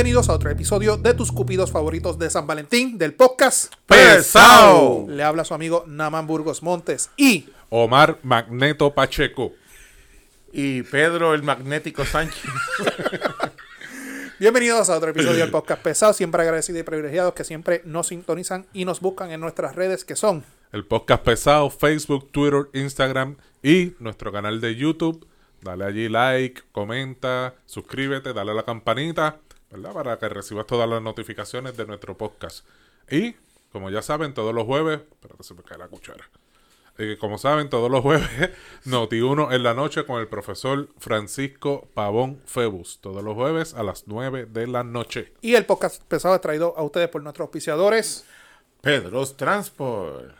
Bienvenidos a otro episodio de tus cupidos favoritos de San Valentín del podcast Pesao. Le habla su amigo Naman Burgos Montes y Omar Magneto Pacheco. Y Pedro el Magnético Sánchez. bienvenidos a otro episodio del podcast pesado. Siempre agradecidos y privilegiados que siempre nos sintonizan y nos buscan en nuestras redes que son El podcast pesado, Facebook, Twitter, Instagram y nuestro canal de YouTube. Dale allí like, comenta, suscríbete, dale a la campanita, ¿verdad? Para que recibas todas las notificaciones de nuestro podcast. Y, como ya saben, todos los jueves, espérate, se me cae la cuchara. Eh, como saben, todos los jueves, Noti1 en la noche con el profesor Francisco Pavón Febus. Todos los jueves a las 9 de la noche. y el podcast pesado es traído a ustedes por nuestros auspiciadores. Pedro's Transport.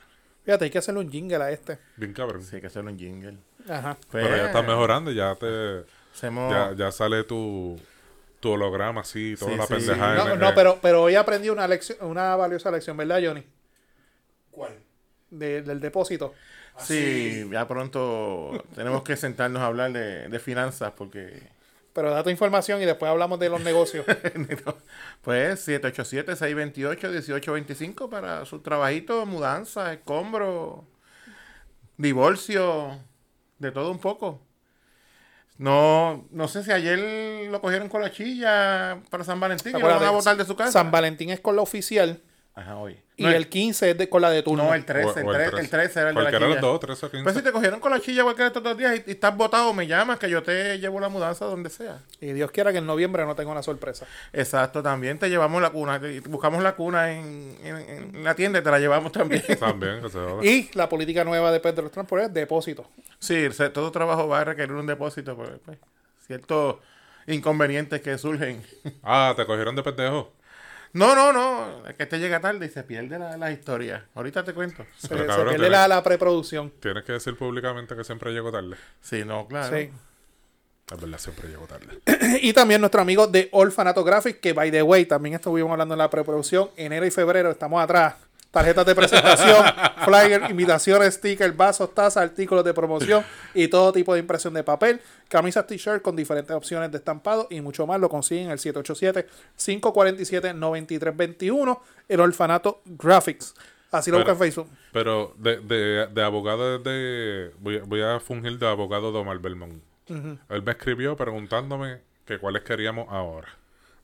Fíjate, hay que hacerle un jingle a este. Bien cabrón. Sí, hay que hacerle un jingle. Ajá. Pues, Pero ya está mejorando, ya te... hacemos- Ya, ya sale tu, tu holograma así, toda Sí, la sí. pendejada. No, no, pero, pero hoy aprendí una lección, una valiosa lección, ¿verdad, Johnny? ¿Cuál? De- del depósito. Sí, ya pronto tenemos que sentarnos a hablar de, de finanzas porque... Pero da tu información y después hablamos de los negocios. pues 787-628-1825 para su trabajito, mudanza, escombro, divorcio, de todo un poco. No, no sé si ayer lo cogieron con la chilla para San Valentín y lo van a botar de su casa. San Valentín es con la oficial Ajá, hoy. y No, el 15 es de, con la de turno. No, el 13, o- el, o 13, el 13 era el de la chilla. los dos, 13 o 15. Pues si te cogieron con la chilla cualquiera de estos dos días y, y estás botado, me llamas que yo te llevo la mudanza donde sea. Y Dios quiera que en noviembre no tenga una sorpresa. Exacto, también te llevamos la cuna, buscamos la cuna en, en- en la tienda y te la llevamos también. También, que se joda. Y la política nueva de Pedro Transport es depósito. sí, todo trabajo va a requerir un depósito, pues, pues, ciertos inconvenientes que surgen. Ah, te cogieron de pendejo. No, no, no, es que te llega tarde y se pierde la, la historia. Ahorita te cuento. Se, Pero, se cabrón, pierde la, la preproducción. Tienes que decir públicamente que siempre llego tarde. Sí, no, claro. Sí. Es verdad, siempre llego tarde. Y también nuestro amigo de Orfanato Graphic, que by the way, también estuvimos hablando en la preproducción. Enero y febrero estamos atrás. Tarjetas de presentación, flyer, invitaciones, stickers, vasos, tazas, artículos de promoción y todo tipo de impresión de papel, camisas, t-shirt con diferentes opciones de estampado y mucho más. Lo consiguen en el 787-547-9321, el Orfanato Graphics. Así lo buscan en Facebook. Pero de, de, de abogado de... Voy, a- voy a fungir de abogado de Omar Belmont. Él me escribió preguntándome que cuáles queríamos ahora.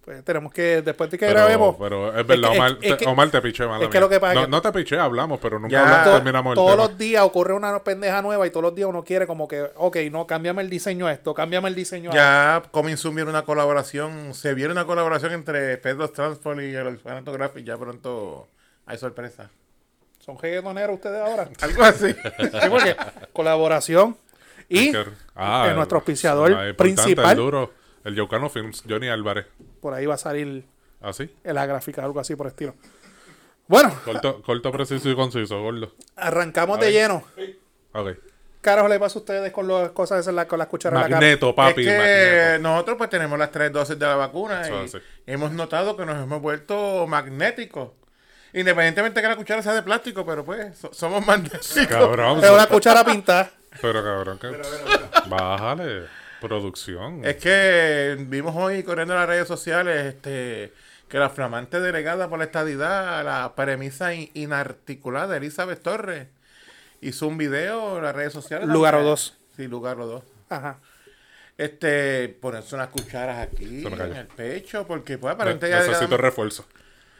Pues tenemos que, después de que Pero, grabemos, pero es verdad, que- Omar, es te, que- Omar te piché, mala es que lo que pasa es no, que- no te piché, hablamos, pero nunca Ya. hablamos, terminamos el todos tema. los días ocurre una pendeja nueva y todos los días uno quiere como que, ok, no, cámbiame el diseño a esto, cámbiame el diseño a Ya comenzó a ver una colaboración, se viene una colaboración entre Pedro's Transport y el Orfanato Graphic. Ya pronto hay sorpresa. Son reggaetoneros ustedes ahora. Algo así. Sí, porque colaboración y ah, en nuestro auspiciador principal. El duro, el Yocano Films, Johnny Álvarez. por ahí va a salir ¿Así? en la gráfica, algo así por el estilo. Bueno, Corto, corto, preciso y conciso, gordo. arrancamos de lleno. Ok. ¿Qué carajo le pasa a ustedes con las cosas esas, la- con las cucharas en la cara? Magneto, papi. es que magneto. nosotros pues tenemos las tres dosis de la vacuna Eso y hemos notado que nos hemos vuelto magnéticos. Independientemente que la cuchara sea de plástico, pero pues so- somos magnéticos. Cabrón. Es una cuchara pintada. Pero cabrón, que... Bájale. Producción. Es que vimos hoy corriendo en las redes sociales este que la flamante delegada por la estadidad, la premisa in- inarticulada, Elizabeth Torres, hizo un video en las redes sociales. Lugar o dos. Sí, lugar o dos. Ajá. Este, ponerse unas cucharas aquí en el pecho, porque pues Ne- aparentemente ya necesito refuerzo.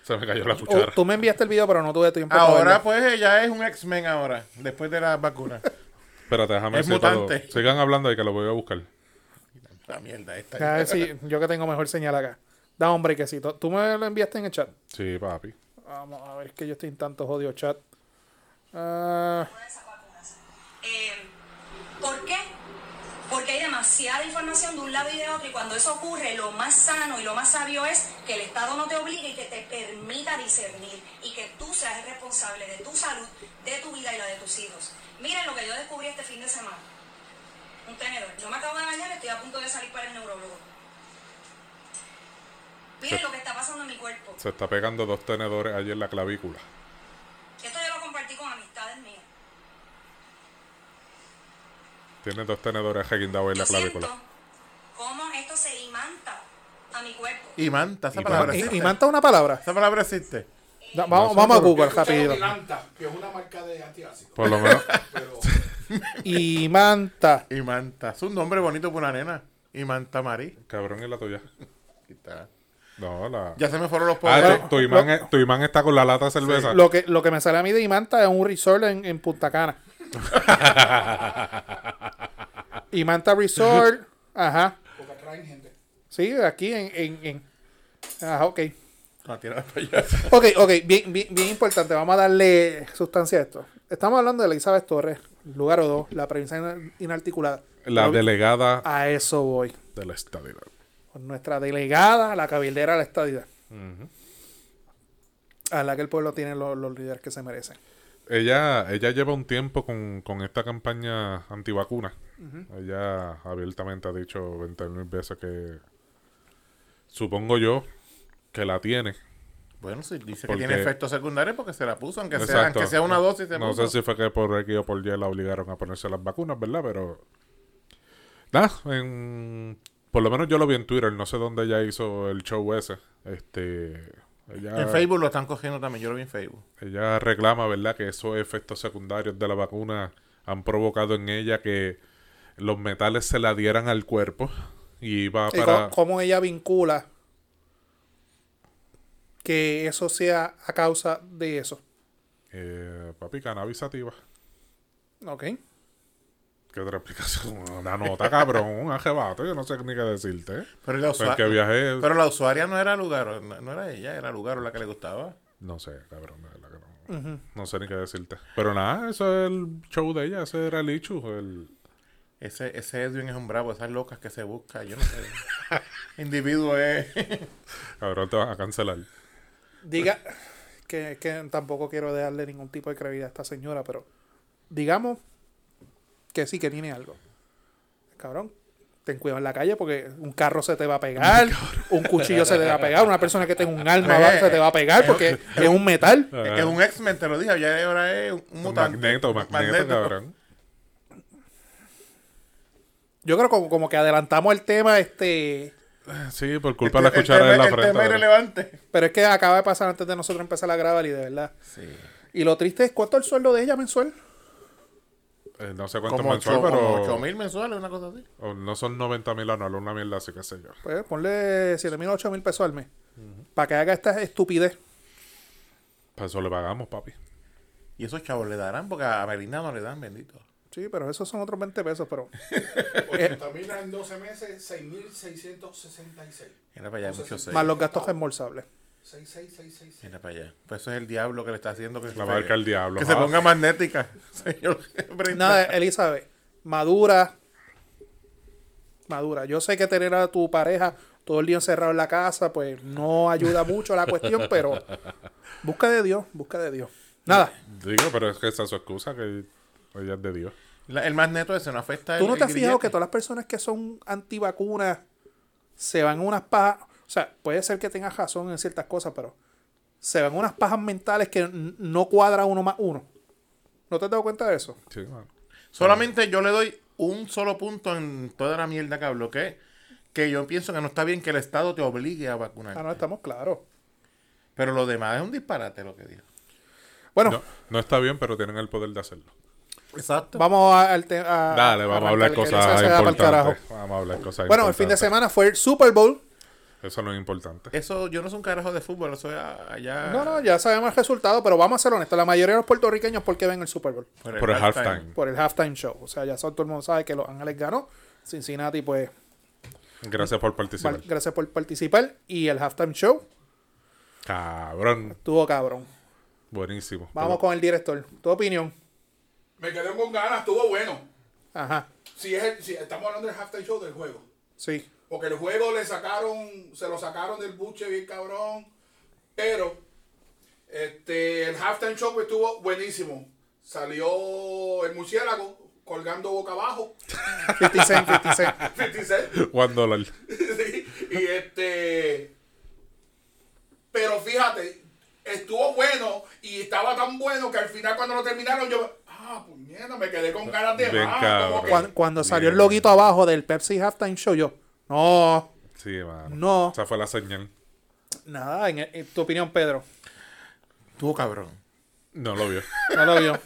Se me cayó la Oh, cuchara. tú me enviaste el video, pero no tuve tiempo Ahora pues ella es un X-Men ahora, después de la vacuna. Espérate, déjame es mutante. Sigan hablando y que lo voy a buscar. La mierda esta. A ver si yo que tengo mejor señal acá. Da un brequecito. ¿Tú me lo enviaste en el chat? Sí, papi. Vamos a ver, es que yo estoy en tanto jodido chat. Ah. Eh, ¿Por qué? Porque hay demasiada información de un lado y de otro y cuando eso ocurre, lo más sano y lo más sabio es que el Estado no te obligue y que te permita discernir y que tú seas el responsable de tu salud, de tu vida y la de tus hijos. Miren lo que yo descubrí este fin de semana. Un tenedor. Yo me acabo de bañar, estoy a punto de salir para el neurólogo. Miren Sí. lo que está pasando en mi cuerpo. Se está pegando dos tenedores allí en la clavícula. Esto yo lo compartí con amistades mías. Tiene dos tenedores reguindados en la clavícula. siento cómo esto se imanta a mi cuerpo. Y manta, esa palabra existe. y manta una palabra. Esa palabra existe. Vamos, sé, vamos a Google rápido. Milanta, que es una marca de antiácido. Por lo menos. Pero Y manta. Y manta. Es un nombre bonito para una nena. Y manta Marí. cabrón es la tuya. Aquí está. No, la. Ya se me fueron los Ah, poderes. tu, tu imán es- tu imán está con la lata de cerveza. Lo que, lo que me sale a mí de Imanta es un resort en, en Punta Cana. Imanta Resort. Ajá. porque atraen gente. Sí, aquí en. en, en- Ajá, ok. Tira. Ok, ok, bien, bien, bien importante. Vamos a darle sustancia a esto. Estamos hablando de Elizabeth Torres, lugar 2, la premisa ina- inarticulada. La Pero delegada A eso voy. de la estadidad. Con nuestra delegada, la cabildera de la estadidad. A la que el pueblo tiene los, los líderes que se merecen. Ella, ella lleva un tiempo con, con esta campaña antivacuna. Ella abiertamente ha dicho 20 mil veces que supongo yo que la tiene. Bueno, si dice Porque- que tiene efectos secundarios porque se la puso, aunque, sea, aunque sea una dosis. Se No puso. sé si fue que por X o por Y la obligaron a ponerse las vacunas, ¿verdad? Pero... Nada, en- por lo menos yo lo vi en Twitter, no sé dónde ella hizo el show ese. Este... Ella, En Facebook lo están cogiendo también. Yo lo vi en Facebook. Ella reclama, ¿verdad?, que esos efectos secundarios de la vacuna han provocado en ella que los metales se la dieran al cuerpo y iba ¿Y para... cómo, cómo ella vincula que eso sea a causa de eso? Eh, papi, cannabis sativa. Ok. ¿Qué otra explicación? Una nota, cabrón, un ajebato, yo no sé ni qué decirte. Pero, la usua- viajé... pero la usuaria no era lugar, no, era ella, era lugar la que le gustaba. No sé, cabrón, de verdad que no. No sé ni qué decirte. Pero nada, eso es el show de ella, ese era el Ichu, el... Ese, ese Edwin es un bravo, esas locas que se busca, yo no sé. Individuo es. Cabrón, te van a cancelar. Diga que, que tampoco quiero darle ningún tipo de credibilidad a esta señora, pero digamos que sí que tiene algo. Cabrón, ten cuidado en la calle porque un carro se te va a pegar, un cuchillo se te va a pegar, una persona que tenga un arma va- se te va a pegar porque es un metal. es un X-Men, te lo dije, ya ahora es un, mutante. Magneto, magneto, cabrón. Yo creo como, como que adelantamos el tema, este, Sí, por culpa de la cuchara el en la tema- el frente. tema irrelevante. pero es que acaba de pasar antes de nosotros empezar a grabar y de verdad. Sí. Y lo triste es cuánto es el sueldo de ella mensual. Eh, no sé cuánto Como mensual, 8 pero... mil mensuales, una cosa así. o no son 90 mil anuales, una mierda así, qué sé yo. Pues ponle 7 mil, 8 mil pesos al mes. Para que haga esta estupidez. Para eso le pagamos, papi. Y esos chavos le darán, porque a Belinda no le dan, bendito. Sí, pero esos son otros 20 pesos, pero... También en 12 meses, 6.666. Mira para allá, mucho seis. Más los gastos reembolsables. 66666. Mira para allá. Pues eso es el diablo que le está haciendo que, La se- marca del diablo. que se ponga magnética. Señor. Nada, Elizabeth, madura. Madura. Yo sé que tener a tu pareja todo el día encerrado en la casa, pues no ayuda mucho a la cuestión, pero busca de Dios, busca de Dios. Nada, Digo, pero es que esa es su excusa, que ella es de Dios. La- el magneto ese no afecta ¿tú el- no te has fijado que todas las personas que son antivacunas se van unas pajas? O sea, puede ser que tengas razón en ciertas cosas, pero se van unas pajas mentales que no cuadra uno más uno. ¿No te has dado cuenta de eso? Sí. Solamente yo le doy un solo punto en toda la mierda que hablo, que que yo pienso que no está bien que el Estado te obligue a vacunar. Ah, no, estamos claros. Pero lo demás es un disparate lo que digo. Bueno, No, no está bien, pero tienen el poder de hacerlo. Exacto. vamos a- al tema. Dale, vamos a hablar cosas importantes. Vamos a hablar cosas Bueno, el fin de semana fue el Super Bowl. Eso no es importante. Eso, yo no soy un carajo de fútbol, eso es allá. No, no, ya sabemos el resultado, pero vamos a ser honestos. La mayoría de los puertorriqueños, ¿por qué ven el Super Bowl? Por el halftime. Por el halftime show. O sea, ya todo el mundo sabe que Los Ángeles ganó. Cincinnati, pues, Gracias por participar. gracias por participar. Y el halftime show Cabrón. estuvo cabrón. Buenísimo. Vamos con el director. Tu opinión. Me quedé con ganas, estuvo bueno. Ajá. Si, es el- si estamos hablando del halftime show del juego. Sí. Porque el juego le sacaron, se lo sacaron del buche bien cabrón. Pero este, el halftime show estuvo buenísimo. Salió el murciélago colgando boca abajo. 50 Cent, 50 Cent. 50 Cent. One dollar. Sí, y este. Pero fíjate, estuvo bueno y estaba tan bueno que al final cuando lo terminaron yo. Ah, puñeta, me quedé con ganas de Bien que- Cuando, cuando salió el loguito abajo del Pepsi halftime show, yo, no, Sí, mano. No. Esa fue la señal. Nada, en, en tu opinión, Pedro. Tuvo cabrón. No lo vio. No lo vio.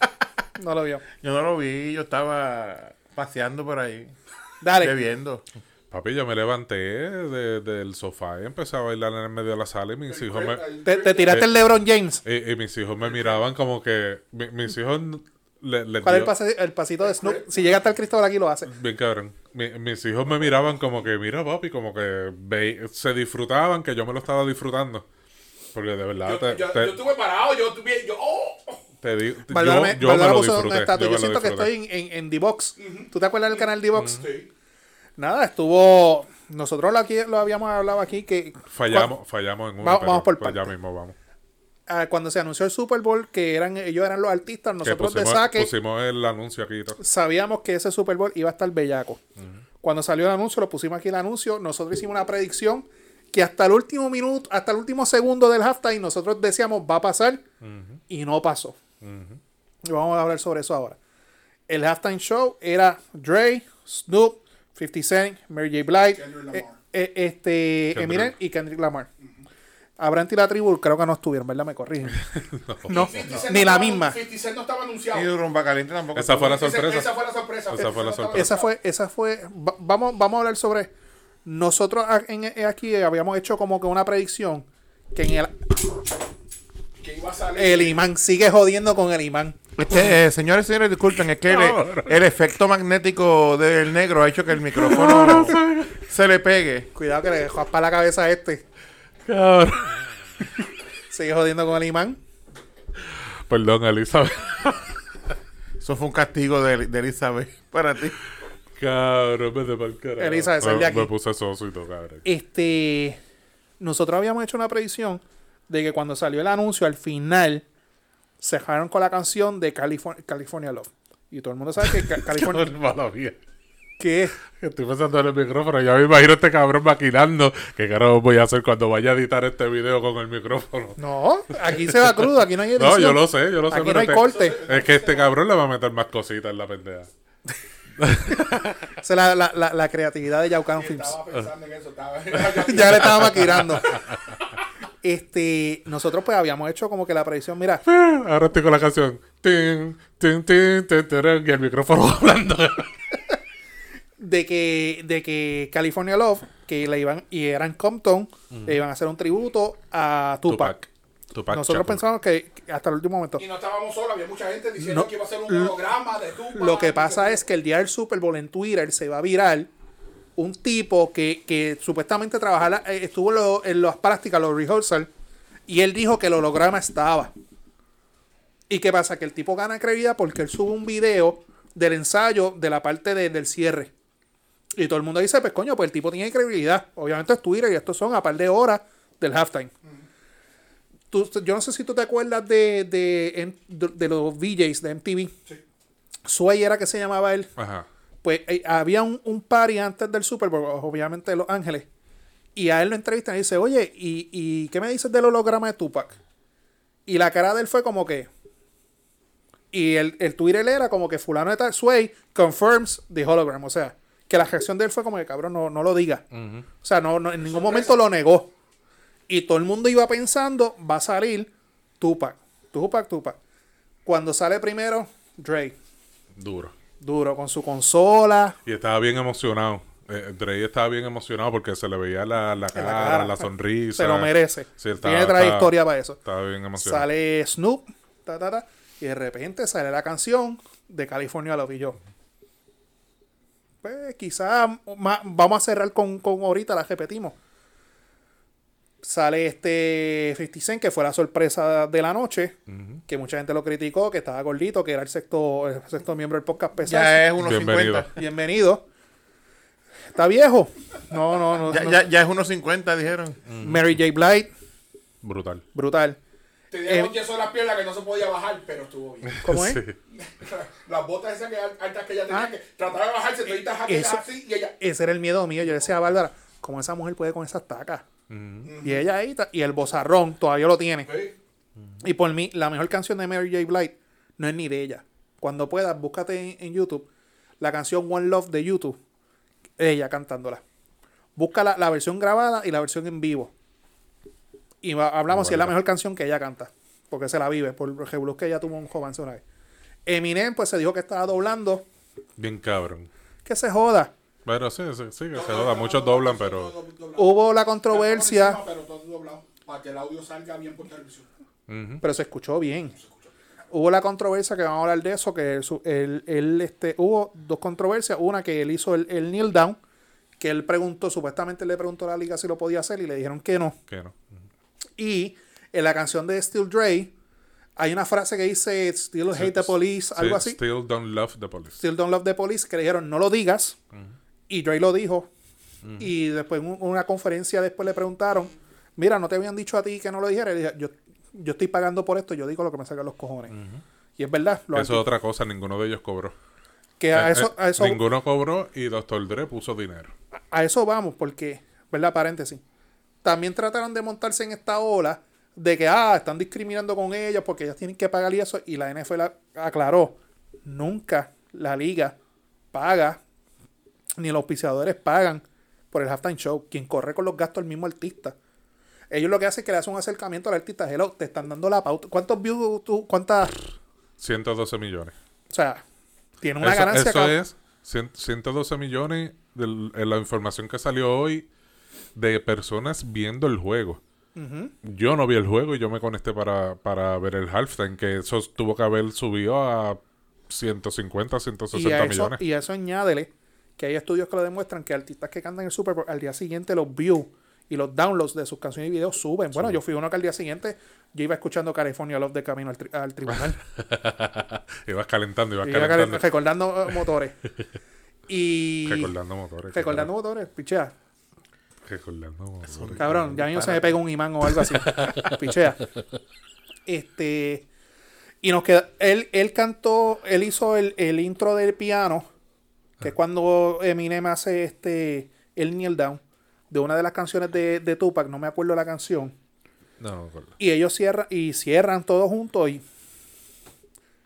No lo vio. Yo no lo vi, yo estaba paseando por ahí, Dale. bebiendo. Papi, yo me levanté de- del sofá y empecé a bailar en el medio de la sala y mis hijos me, Te, te tiraste el LeBron James. y, y mis hijos me miraban como que mi- mis hijos le, ¿Cuál es el, dio- pase- el pasito de Snoop? Si llega hasta el Cristóbal aquí, lo hace. Bien cabrón. Mi- mis hijos me miraban como que, mira papi, como que ve- se disfrutaban que yo me lo estaba disfrutando. Porque de verdad Yo, te, yo, te- yo estuve parado, yo estuve. Yo, oh, te di- Valdora me, yo, yo me lo disfruté. yo Yo, me lo siento que estoy en, en, en D-Box. ¿Tú te acuerdas del canal D-Box? sí. Nada, estuvo... Nosotros lo, aquí, lo habíamos hablado aquí que... Fallamos, fallamos en una. Vamos- vamos por pues ya mismo vamos. Cuando se anunció el Super Bowl, que eran ellos eran los artistas, nosotros de pusimos, saque pusimos el anuncio aquí sabíamos que ese Super Bowl iba a estar bellaco. Cuando salió el anuncio, lo pusimos aquí el anuncio, nosotros hicimos una predicción que hasta el último minuto, hasta el último segundo del halftime, nosotros decíamos va a pasar y no pasó. Y vamos a hablar sobre eso ahora. El halftime show era Dre, Snoop, 50 Cent, Mary J. Blige, Kendrick Lamar. eh, eh, este, Kendrick. Eminem y Kendrick Lamar. Abraham y la tribu creo que no estuvieron, ¿verdad? Me corrigen. no, 50 Cent ni la misma. 50 Cent no estaba Y. Rumba Caliente tampoco. Esa fue la Esa- sorpresa. Esa fue la sorpresa. Esa fue la sorpresa. Esa fue, esa fue. va- vamos, vamos a hablar sobre. Nosotros en, en- aquí habíamos hecho como que una predicción que en el, Que iba a salir. el imán sigue jodiendo con el imán. Es que, eh, señores y señores, disculpen, es que el, el efecto magnético del negro ha hecho que el micrófono se le pegue. Cuidado que le dejó para la cabeza a este. Cabrón. Sigue jodiendo con el imán. Perdón, Elizabeth. Eso fue un castigo de, de Elizabeth para ti. Cabrón, vete pa'l carajo. Elizabeth, sal de Me- aquí. Me puse soso y todo, cabrón. Este. Nosotros habíamos hecho una predicción de que cuando salió el anuncio, al final cerraron con la canción de California, California Love. Y todo el mundo sabe que Ca- California. Que Estoy pensando en el micrófono. Ya me imagino a este cabrón maquinando. ¿Qué carajo voy a hacer cuando vaya a editar este video con el micrófono? No, aquí se va crudo, aquí no hay edición. No, yo lo sé, yo lo sé. Aquí no hay este- corte. Es que este cabrón le va a meter más cositas en la pendeja. Esa es la, la, la, la creatividad de Yaucano Films. Estaba pensando en eso. Estaba... ya le estaba maquinando. Este, nosotros pues habíamos hecho como que la predicción, mira, Ahora estoy con la canción. Tin, tin, tin, tin, tin, y el micrófono hablando. De que, de que California Love, que le iban, y eran Compton, le iban a hacer un tributo a Tupac. Tupac Nosotros Shakur. pensamos que que hasta el último momento. Y no estábamos solos, había mucha gente diciendo No, que iba a ser un holograma de Tupac. Lo que pasa es que el día del Super Bowl en Twitter se va a viral un tipo que, que supuestamente trabajaba, eh, estuvo en, lo- en las prácticas, los rehearsals, y él dijo que el holograma estaba. ¿Y qué pasa? Que el tipo gana credibilidad porque él sube un video del ensayo de la parte de- del cierre. Y todo el mundo dice, pues coño, pues el tipo tiene credibilidad. Obviamente es Twitter y estos son a par de horas del halftime. Tú- yo no sé si tú te acuerdas de, de, de, de los VJs de MTV. Sway era que se llamaba él. Ajá. Pues eh, había un, un party antes del Super Bowl, obviamente de Los Ángeles. Y a él lo entrevistan y dice, oye, ¿y, y qué me dices del holograma de Tupac? Y la cara de él fue como que... Y el, el Twitter era como que fulano de tal, Sway confirms the hologram. O sea, que la reacción de él fue como que, cabrón, no, no lo diga. O sea, no, no- en ningún momento lo negó. Y todo el mundo iba pensando, va a salir Tupac. Tupac, Tupac. Cuando sale primero, Dre. Duro. Duro, con su consola. Y estaba bien emocionado. Eh, Dre estaba bien emocionado porque se le veía la, la cara, la, cara. sonrisa. Se lo merece. Sí, estaba- Tiene trayectoria para eso. Estaba bien emocionado. Sale Snoop, ta, ta, ta, y de repente sale la canción de California Love y yo. Pues quizás vamos a cerrar con, con ahorita, la repetimos. Sale este 50 Cent, que fue la sorpresa de la noche, que mucha gente lo criticó, que estaba gordito, que era el sexto, el sexto miembro del podcast pesado. Ya es unos Bienvenido. 50. Bienvenido. ¿Está viejo? No, no, no. Ya, no. ya, ya es unos 50, dijeron. Mary J. Blige, Brutal. brutal. Tenía Eh, un yeso en las piernas que no se podía bajar, pero estuvo bien. ¿Cómo es? Las botas esas que altas que ella tenía, que trataba de bajarse, toditas aquellas Eso- así, y ella... Ese era el miedo mío. Yo le decía a Bárbara, ¿cómo esa mujer puede con esas tacas? Y ella ahí, ta- y el bozarrón todavía lo tiene. Sí. Y por mí, la mejor canción de Mary J. Blige no es ni de ella. Cuando puedas, búscate en, en YouTube la canción One Love de YouTube. Ella cantándola. Busca la, la versión grabada y la versión en vivo. Y hablamos si es la mejor canción que ella canta. Porque se la vive, por el que ella tuvo un joven una vez. Eminem, pues se dijo que estaba doblando. Bien cabrón. Que se joda. Pero sí, sí, sí, que se joda. Muchos doblan, pero. Hubo la controversia, Pero todo doblado. Para que el audio salga bien por televisión. pero se escuchó bien. Hubo la controversia que vamos a hablar de eso, que él, él- él, este, hubo dos controversias. Una que él hizo el, el kneel down, que él preguntó, supuestamente le preguntó a la liga si lo podía hacer y le dijeron que no. Que no. Y en la canción de Still Dre hay una frase que dice Still hate the police, algo Sí, así. Still don't love the police. Still don't love the police, que le dijeron no lo digas. Y Dre lo dijo. Y después en un- una conferencia después le preguntaron, mira, ¿no te habían dicho a ti que no lo dijera? Y dije, yo, yo estoy pagando por esto, yo digo lo que me sacan los cojones. Y es verdad, lo Eso es otra cosa, ninguno de ellos cobró. que a Eh, eso, eh, a eso, Ninguno cobró y Dr. Dre puso dinero. a eso vamos, porque, ¿verdad? Paréntesis. También trataron de montarse en esta ola de que, ah, están discriminando con ellas porque ellas tienen que pagar y eso. Y la NFL aclaró, nunca la liga paga, ni los auspiciadores pagan por el halftime show. Quien corre con los gastos es el mismo artista. Ellos lo que hacen es que le hacen un acercamiento al artista. Hello, te están dando la pauta. ¿Cuántos views tú? ¿Cuántas? 112 millones. O sea, tiene una eso ganancia. eso es cien- 112 millones de la información que salió hoy de personas viendo el juego. Yo no vi el juego y yo me conecté para, para ver el halftime, que eso tuvo que haber subido a 150, y 160 a, eso, millones. y a eso añádele que hay estudios que lo demuestran que artistas que cantan el Super Bowl al día siguiente los views y los downloads de sus canciones y videos suben. Bueno, yo fui uno que al día siguiente yo iba escuchando California Love de camino al, tri- al tribunal. ibas calentando, ibas Y iba calentando. cal- recordando eh, motores. Y Recordando motores. recordando motores, pichea. Recordando. Cabrón, ya mismo se me pega un imán o algo así. Pichea. Este. Y nos queda. Él, él cantó, él hizo el, el intro del piano, que es cuando Eminem hace este. El kneel down, de una de las canciones de, de Tupac, no me acuerdo la canción. No, no me acuerdo. Y ellos cierran, y cierran todos juntos y.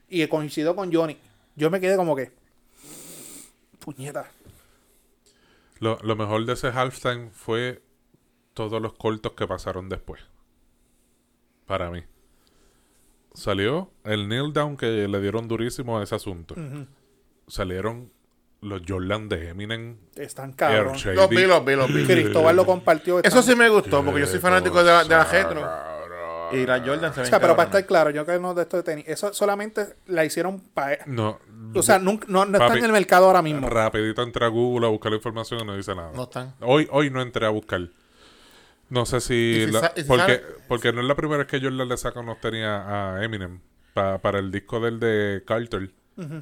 Y coincido con Johnny. Yo me quedé como que. Puñeta. Lo, lo mejor de ese halftime fue todos los cortos que pasaron después. Para mí. Salió el kneel down que le dieron durísimo a ese asunto. Salieron los Jordan de Eminem. Están Shady. Los vi, los vi, los vi. Cristóbal lo compartió. Eso sí me gustó, porque yo soy fanático de la, de la retro. Cabrón. Y la Jordan se O sea, pero para estar claro, yo que no de esto de tenis, eso solamente la hicieron para... No. O sea, nunca, no, no está en el mercado ahora mismo. Rapidito entré a Google a buscar la información y no dice nada. No están. Hoy, hoy no entré a buscar. No sé si... ¿Y si la- sa- y si porque, sale? porque no es la primera vez que Jordan le saca unos tenis a a Eminem. Pa- para el disco del de Carter.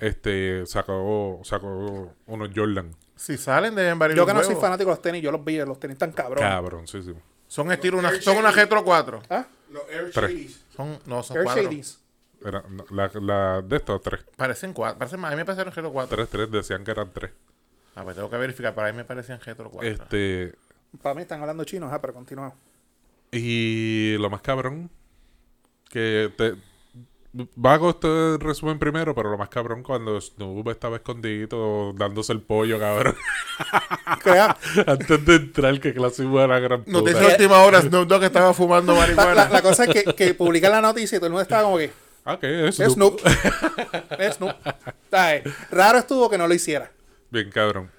Este sacó, sacó unos Jordan. Si salen, deben variar Yo que no soy fanático de los tenis, yo los vi, los tenis tan cabrón. Cabroncísimo. Son estilo una, son una retro 4. ¿Ah? Los Air. Shadys. Son, no, son Air 4. Shadys. Era, no, la, la de estos tres. Parecen 4. Parecen más. A mí me parecieron retro 4. Tres, tres. Decían que eran tres. A ver, tengo que verificar. Para mí me parecían retro 4. Este... Para mí están hablando chino, ajá, pero continúa. Y lo más cabrón, que te... Vago este resumen primero, pero lo más cabrón cuando Snoop estaba escondido dándose el pollo, cabrón. Antes de entrar, que clase buena gran puta. Noticia de última hora, Snoop Dogg estaba fumando marihuana. la- la cosa es que, que publican la noticia y todo el mundo estaba como que, Ah, ¿qué es es Snoop? Es Snoop. Ay, Raro estuvo que no lo hiciera. Bien cabrón.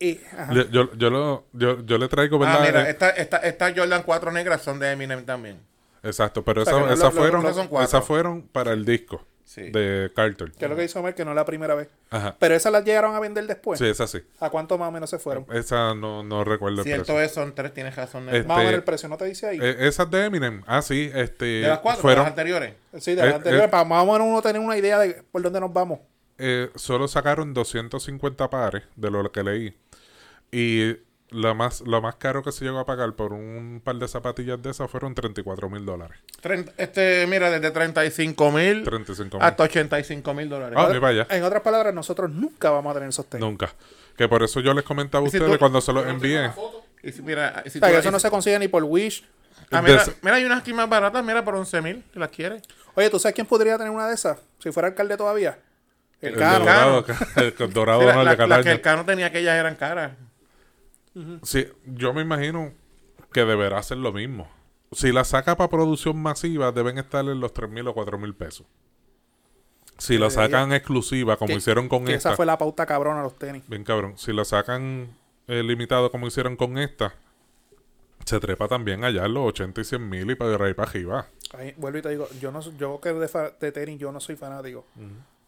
Y. Yo, yo, yo lo, yo, yo le traigo, Ah, ¿verdad? mira, Eh, esta, esta, esta Jordan 4 negras son de Eminem también. Exacto, pero O sea, esa- que no- esas lo- fueron, esas fueron para el disco Sí. de Carter. Que es lo que hizo Omar, que no es la primera vez. Ajá. Pero esas las llegaron a vender después. Sí, esa sí. ¿A cuánto más o menos se fueron? Esa no, no recuerdo el Cierto precio. es, son tres, tienes razón. Este, Más o menos el precio, ¿no te dice ahí? Eh, esas de Eminem. Ah, sí. Este, de las cuatro, de fueron, las anteriores. sí, de las eh, anteriores, eh. para más o menos uno tener una idea de por dónde nos vamos. eh, solo sacaron 250 pares de lo que leí. Y lo más, lo más caro que se llegó a pagar por un par de zapatillas de esas fueron 34 mil dólares. Treinta- Este, mira, desde 35 mil 35 mil. hasta 85 mil dólares. Ah. En otras palabras, nosotros nunca vamos a tener esos tenis. Nunca. Que por eso yo les comentaba a ¿Y si ustedes tú- cuando se los envié. Y si, mira, si O sea, tú- que eso y no si- se consigue ni por Wish. Ah, mira, mira, hay unas aquí más baratas, mira, por 11 mil, si las quieres. Oye, ¿tú sabes quién podría tener una de esas? Si fuera alcalde todavía. El El Cano. dorado, el dorado Sí, la- no, el la- de las que el Cano tenía, aquellas eran caras. Sí, yo me imagino que deberá hacer lo mismo. Si la saca para producción masiva, deben estar en los 3 mil o 4 mil pesos. Si la Debería. sacan exclusiva, como hicieron con esta, esa fue la pauta cabrona de los tenis. bien cabrón, si la sacan eh, limitado como hicieron con esta, se trepa también allá en los 80 y 100 mil y para ahí para arriba. Ahí, vuelvo y te digo, yo no yo que de, de tenis yo no soy fanático.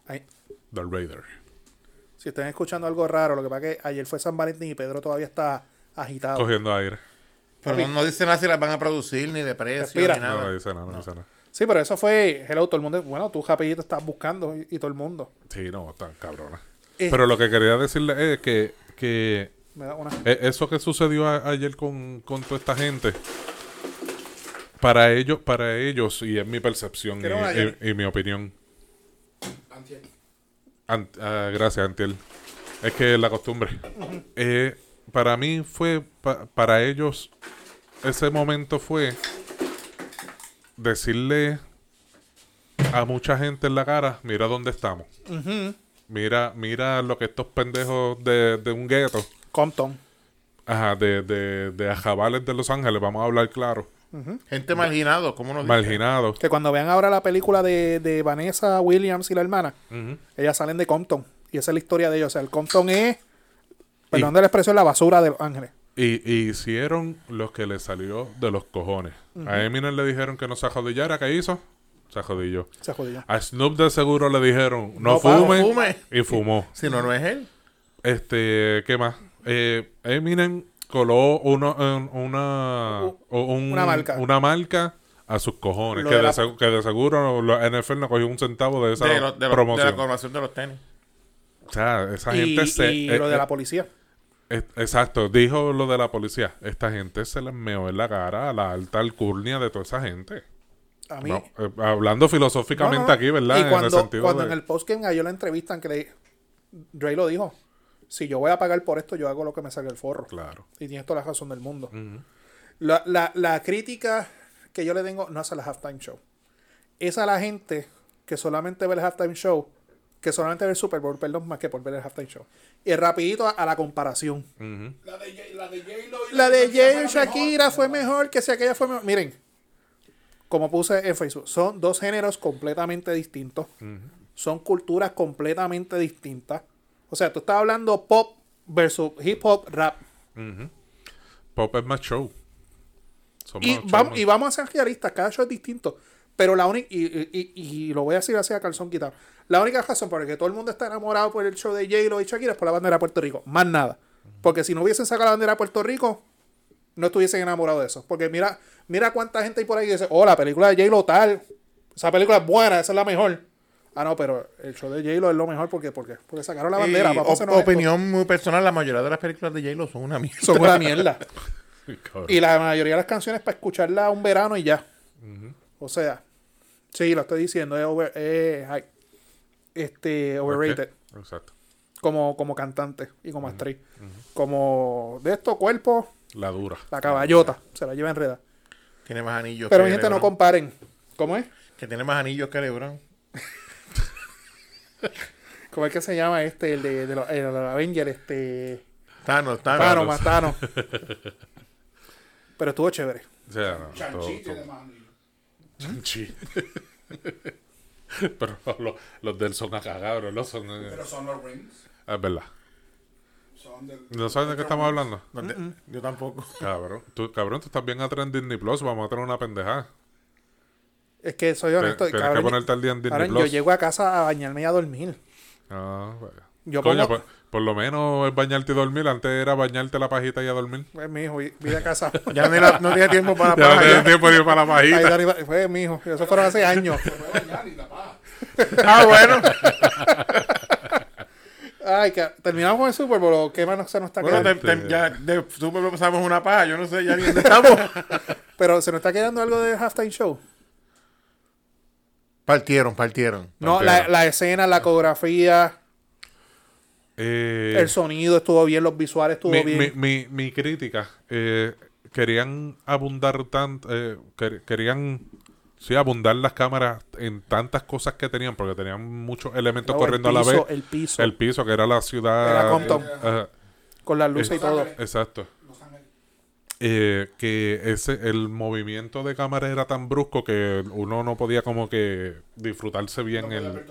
Ahí, Del Raider. Si están escuchando algo raro, lo que pasa es que ayer fue San Valentín y Pedro todavía está agitado. Cogiendo aire. Pero no, no dicen nada si las van a producir, ni de precio, Respira. ni No, nada. no dice nada, no dice nada. Sí, pero eso fue, hello, todo el mundo, bueno, tú rapidito estás buscando y, y todo el mundo. Sí, no, están cabronas. Eh. Pero lo que quería decirle es que, que Me da una... E- Eso que sucedió a- ayer con, con toda esta gente, para ellos, para ellos, y es mi percepción y mi opinión. Antier. Ant- ah, gracias, Antiel. Es que la costumbre. Eh, para mí fue, pa- para ellos, ese momento fue decirle a mucha gente en la cara, mira dónde estamos. Mira, mira lo que estos pendejos de, de un gueto, Compton. ajá, de, de, de ajabales de Los Ángeles, vamos a hablar claro, Gente marginado, ¿cómo nos dicen? marginados. Que cuando vean ahora la película de, de Vanessa Williams y la hermana, ellas salen de Compton. Y esa es la historia de ellos. O sea, el Compton es, perdón de la expresión, la basura de Los Ángeles. Y, y hicieron lo que le salió de los cojones. A Eminem le dijeron que no se jodillara, ¿qué hizo? Se jodilló. Se jodió. A Snoop de seguro le dijeron, no, No, fume, no fume. y fumó. Si no, no es él. Este, ¿qué más? Eh, Eminem coló uno, en una, un- una marca. una marca a sus cojones. Que de de, la- seg- que de seguro la NFL no cogió un centavo de esa De, lo- de lo- de promoción. la coloración de los tenis. o sea, esa Y, gente se... y eh, lo de eh, la policía. eh, exacto, dijo lo de la policía. Esta gente se les meó en la cara a la alta alcurnia de toda esa gente. A mí. No, eh, hablando filosóficamente No, no. aquí, ¿verdad? Y en cuando, el sentido cuando de... en el post que a ellos la entrevistan, que le, Dre lo dijo, si yo voy a pagar por esto, yo hago lo que me salga el forro. Claro. Y tienes toda la razón del mundo. la, la, la crítica que yo le tengo no es a la halftime show. Es a la gente que solamente ve el halftime show, que solamente ve el Super Bowl, perdón, más que por ver el halftime show. Y rapidito a, a la comparación. La de, J- la de J-Lo y La de la Shakira mejor. fue mejor que si aquella fue mejor. Miren, como puse en Facebook, son dos géneros completamente distintos. Son culturas completamente distintas. O sea, tú estás hablando pop versus hip hop rap. Pop es más show. Y show, más- y vamos a ser realistas, cada show es distinto. Pero la única, y, y- y- y lo voy a decir así a calzón quitado. La única razón por la que todo el mundo está enamorado por el show de J-Lo y Shakira es por la bandera de Puerto Rico. Más nada. Porque si no hubiesen sacado la bandera de Puerto Rico, no estuviesen enamorados de eso. Porque mira, mira cuánta gente hay por ahí que dice, oh, la película de J-Lo tal. Esa película es buena, esa es la mejor. Ah, no, pero el show de J-Lo es lo mejor porque, porque, porque sacaron la bandera. Y op- esto. opinión muy personal, la mayoría de las películas de J-Lo son una mierda. Son una mierda. Y la mayoría de las canciones para escucharla un verano y ya. O sea, sí, lo estoy diciendo, es, over- este, overrated Exacto. como, como cantante y como actriz. Como de estos cuerpos, La dura. la caballota, se la lleva enreda. Tiene más anillos Pero que mi gente, no comparen. ¿Cómo es? Que tiene más anillos que LeBron. ¿Cómo es que se llama este, el de, de los, el de los Avengers? Este, Thanos, Thanos. Thanos, más Thanos. Pero estuvo chévere. O sea, no, todo- Chanchi todo- anillos. Chanchi. Pero los, los del son acá, cabrón. No son. eh, Pero son los rings. es verdad. Son del, ¿No sabes de qué estamos hablando? No Yo tampoco. Cabrón. Tú, cabrón, tú estás bien atrás en Disney Plus. Vamos a tener una pendejada. Es que soy honesto. Tienes que ponerte al día en Disney cabrón, Plus. yo llego a casa a bañarme y a dormir. Ah, vaya. Yo Coño, pongo- pues, por lo menos es bañarte y dormir. Antes era bañarte la pajita y a dormir. Pues mi hijo, vi de casa. Ya ni la- no tiene tiempo para Ya no paja, tienes ya. tiempo ni para la Ahí de pajita. arriba, fue mi hijo. Eso fueron hace años. La. Ah, bueno. Ay, que terminamos con el Super Bowl. ¿o ¿Qué más se nos está Bueno, quedando? te- te- ya de Super Bowl pasamos una paja. Yo no sé ya ni dónde estamos. Pero se nos está quedando algo del halftime show. Partieron, partieron. No, la, la escena, la coreografía, Eh, el sonido estuvo bien, los visuales estuvo mi, bien. mi, mi, mi crítica, eh, querían abundar tanto, eh, quer- querían, sí, abundar las cámaras en tantas cosas que tenían, porque tenían muchos elementos corriendo a la vez. El piso. El piso, que era la ciudad. Era Compton. eh, Con las luces y todo. Exacto. Eh, que ese el movimiento de cámara era tan brusco que uno no podía como que disfrutarse bien No el.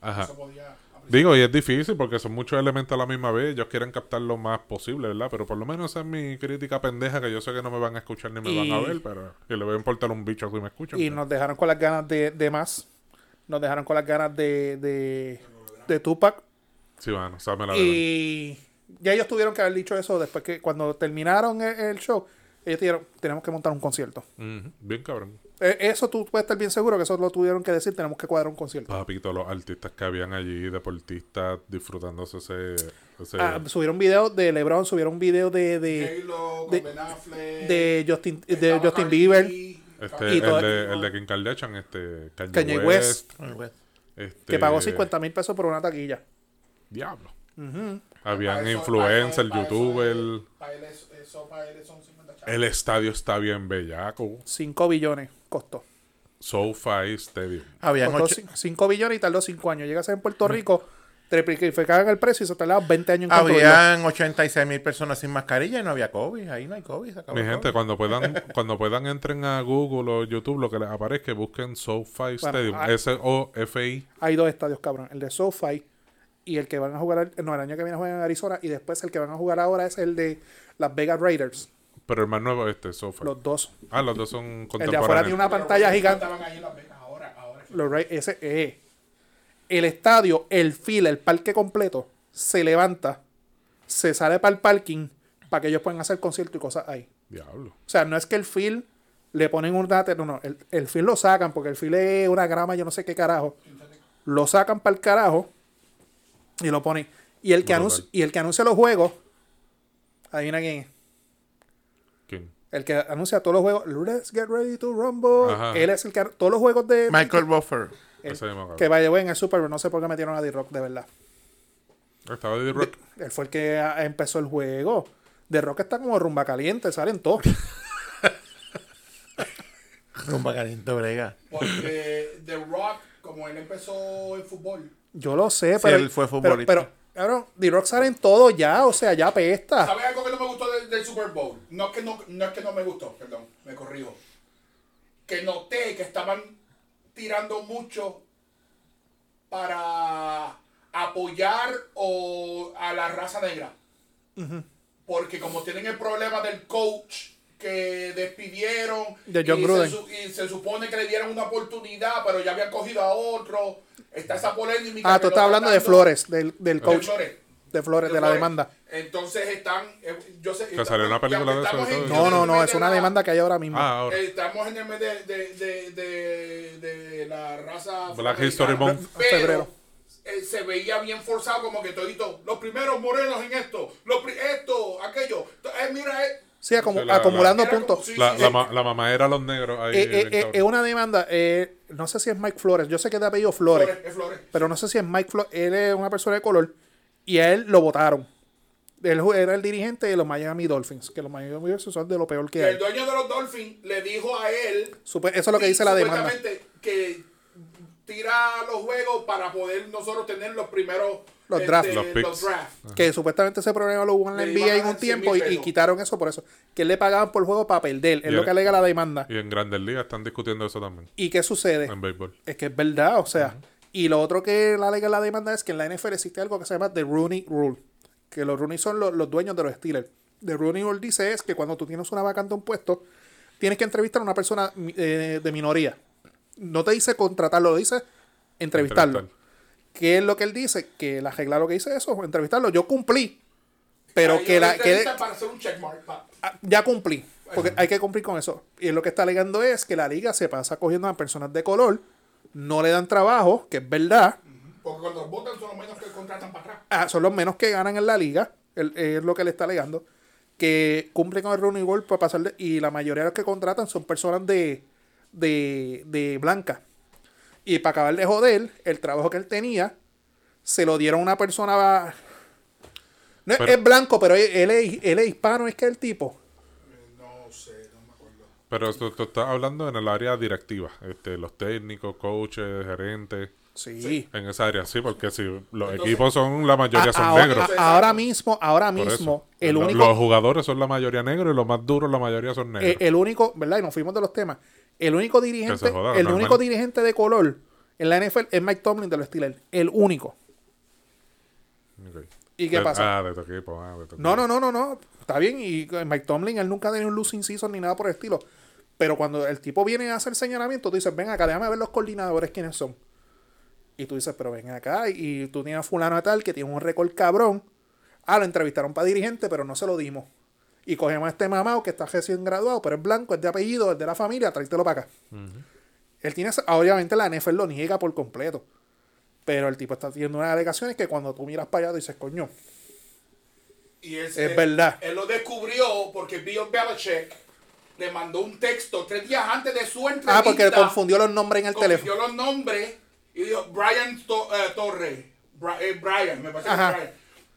Ajá. No se podía apreciar. digo y es difícil porque son muchos elementos a la misma vez ellos quieren captar lo más posible verdad pero por lo menos esa es mi crítica pendeja que yo sé que no me van a escuchar ni me Y- van a ver pero que le voy a importar un bicho si me escuchan Y pero- nos dejaron con las ganas de, de más. Nos dejaron con las ganas de, de, de Tupac. sí bueno sabe la verdad Y ya ellos tuvieron que haber dicho eso después que cuando terminaron el, el show, ellos dijeron, tenemos que montar un concierto. Ujú, bien cabrón Eh, Eso tú puedes estar bien seguro que eso lo tuvieron que decir, tenemos que cuadrar un concierto. papito los artistas que habían allí deportistas disfrutándose ese, ese Ah, subieron video de LeBron, subieron video de, de, de- con Ben Affleck, de Justin, de Justin Bieber. Este, y el, todo- de, el de Kim Kardashian este Kanye, Kanye West, West. este, que pagó 50 mil pesos por una taquilla. diablo Para habían eso- influencers para eso- youtubers para él es- Eso para él son 50 chavos. El estadio está bien bellaco 5 billones costó. SoFi Stadium Habían Costó ocho- 5 billones y tardó 5 años. Llegas en Puerto Rico, triplicaban el precio y se tardaban 20 años en construirlo. Habían 86 mil personas sin mascarilla y no había COVID. Ahí no hay COVID. se acabó Mi gente, COVID. cuando puedan, cuando puedan entren a Google o YouTube, lo que les aparezca, busquen SoFi Stadium, ah. S-O-F-I. Hay dos estadios, cabrón. El de SoFi y el que van a jugar, el- no, el año que viene juegan en Arizona y después el que van a jugar ahora es el de Las Vegas Raiders. Pero el más nuevo es este, SoFi. Los dos. Ah, los dos son El de afuera contemporáneos. tiene una pantalla los gigante. Estaban ahí en Las Vegas ahora, ahora. Los Ra- ese eh, el estadio, el fila, el parque completo, se levanta, se sale para el parking para que ellos puedan hacer conciertos y cosas ahí. Diablo. O sea, no es que el field le ponen un date, no, no, el, el lo sacan porque el field es una grama, yo no sé qué carajo. Lo sacan para el carajo y lo ponen. Y el que anuncia, y el que anuncia los juegos, adivina quién es. El que anuncia todos los juegos, let's get ready to rumble. Ajá. Él es el que todos los juegos de Michael Buffer. el- que vaya en el Super Bowl, no sé por qué metieron a D-Rock de verdad. Estaba de Rock. Él fue el que ah, empezó el juego. The Rock está como rumba caliente, salen todos. Rumba caliente, brega. Porque The Rock, como él empezó en fútbol, Yo lo sé, Sí, pero. él fue pero- futbolista. Pero, cabrón, The Rock salen todos ya, o sea, ya apesta. ¿sabes algo que no me gustó del, del Super Bowl? No es, que no, no es que no me gustó, perdón, me corrijo. Que noté que estaban tirando mucho para apoyar o a la raza negra. Porque como tienen el problema del coach que despidieron De John y, se, su- y se supone que le dieron una oportunidad, pero ya habían cogido a otro. Está esa polémica. Ah, tú estás hablando de Flores, del, del de coach. Flores. De Flores, de la demanda. Entonces están. eh, yo sé, Que salió una película de eso en-. No, no, no, es una demanda que hay ahora mismo. Ah, ahora. Estamos en el mes de, de, de, de, de la raza. Black. History Month. Pero Febrero. eh, se veía bien forzado, como que todito. Los primeros morenos en esto, los pri- esto, aquello. Eh, mira, eh, Sí, la- acumulando la- puntos. Sí, La, sí, la, sí. ma- la mamá era los negros ahí. Eh, eh, eh, es una demanda, eh, no sé si es Mike Flores, yo sé que es de apellido Flores, Flores, es Flores. pero no sé si es Mike Flores, él es una persona de color y a él lo votaron. Él ju- era el dirigente de los Miami Dolphins, que los Miami Dolphins son de lo peor Y que hay. el dueño de los Dolphins le dijo a él. Supe- Eso es lo que dice la demanda. supuestamente, Que tira los juegos para poder nosotros tener los primeros. Los este, drafts. Los picks. drafts. Que supuestamente ese problema lo hubo en la NBA en un dar 100 tiempo y, quitaron eso por eso. Que él le pagaban por juego para perder. Es Y lo el- que alega la demanda. Y en Grandes Ligas están discutiendo eso también. ¿Y qué sucede? En béisbol. Es que es verdad, o sea. Y lo otro que la alega la demanda es que en la NFL existe algo que se llama The Rooney Rule. Que los Rooney son los, los dueños de los Steelers. The Rooney Rule dice es que cuando tú tienes una vacante un puesto, tienes que entrevistar a una persona eh, de minoría. No te dice contratarlo, lo dice entrevistarlo. Entrevistar. ¿Qué es lo que él dice? Que la regla lo que dice eso, entrevistarlo. Yo cumplí. Pero Ahí que la que para hacer un checkmark. pa- Ah, ya cumplí. Porque hay que cumplir con eso. Y lo que está alegando es que la liga se pasa cogiendo a personas de color, no le dan trabajo, que es verdad. Porque cuando los votan son los menos que contratan para atrás. Ah, son los menos que ganan en la liga. el- es lo que le está alegando. Que cumplen con el Rooney Rule para pasar de- y la mayoría de los que contratan son personas de, de, de blanca. Y para acabar de joder, el trabajo que él tenía se lo dieron a una persona. No Pero- es blanco, pero él, él es, él es hispano, es que el tipo. No sé, no me acuerdo. Pero tú, tú estás hablando en el área directiva. Este, los técnicos, coaches, gerentes. Sí. En esa área, sí, porque si los equipos son, la mayoría A- son ahora, negros. a- ahora mismo, ahora mismo, eso. el único, Los jugadores son la mayoría negros y los más duros la mayoría son negros. eh, el único, ¿verdad? Y nos fuimos de los temas. El único dirigente, se joda, el normal. único dirigente de color en la NFL es Mike Tomlin de los Steelers. El único. ¿Y qué De- pasa? Ah, de tu equipo. Ah, de tu No, equipo. no, no, no, no. Está bien. Y Mike Tomlin, él nunca ha tenido un losing season ni nada por el estilo. Pero cuando el tipo viene a hacer señalamiento, tú dices, ven acá, déjame ver los coordinadores quiénes son. Y tú dices, pero ven acá. Y tú tienes a fulano de tal que tiene un récord cabrón. Ah, lo entrevistaron para dirigente, pero no se lo dimos. Y cogemos a este mamado que está recién graduado, pero es blanco, es de apellido, es de la familia, tráetelo para acá. Él tiene, obviamente la NFL lo niega por completo. Pero el tipo está teniendo unas alegaciones que cuando tú miras para allá dices, coño, Y él- Es él- verdad. Él lo descubrió porque Bill Belichick le mandó un texto tres días antes de su entrevista. Ah, porque confundió los nombres en el confundió teléfono. los nombres y dijo Brian To- eh, Torres. Bra- eh, Brian, me parece que es Brian.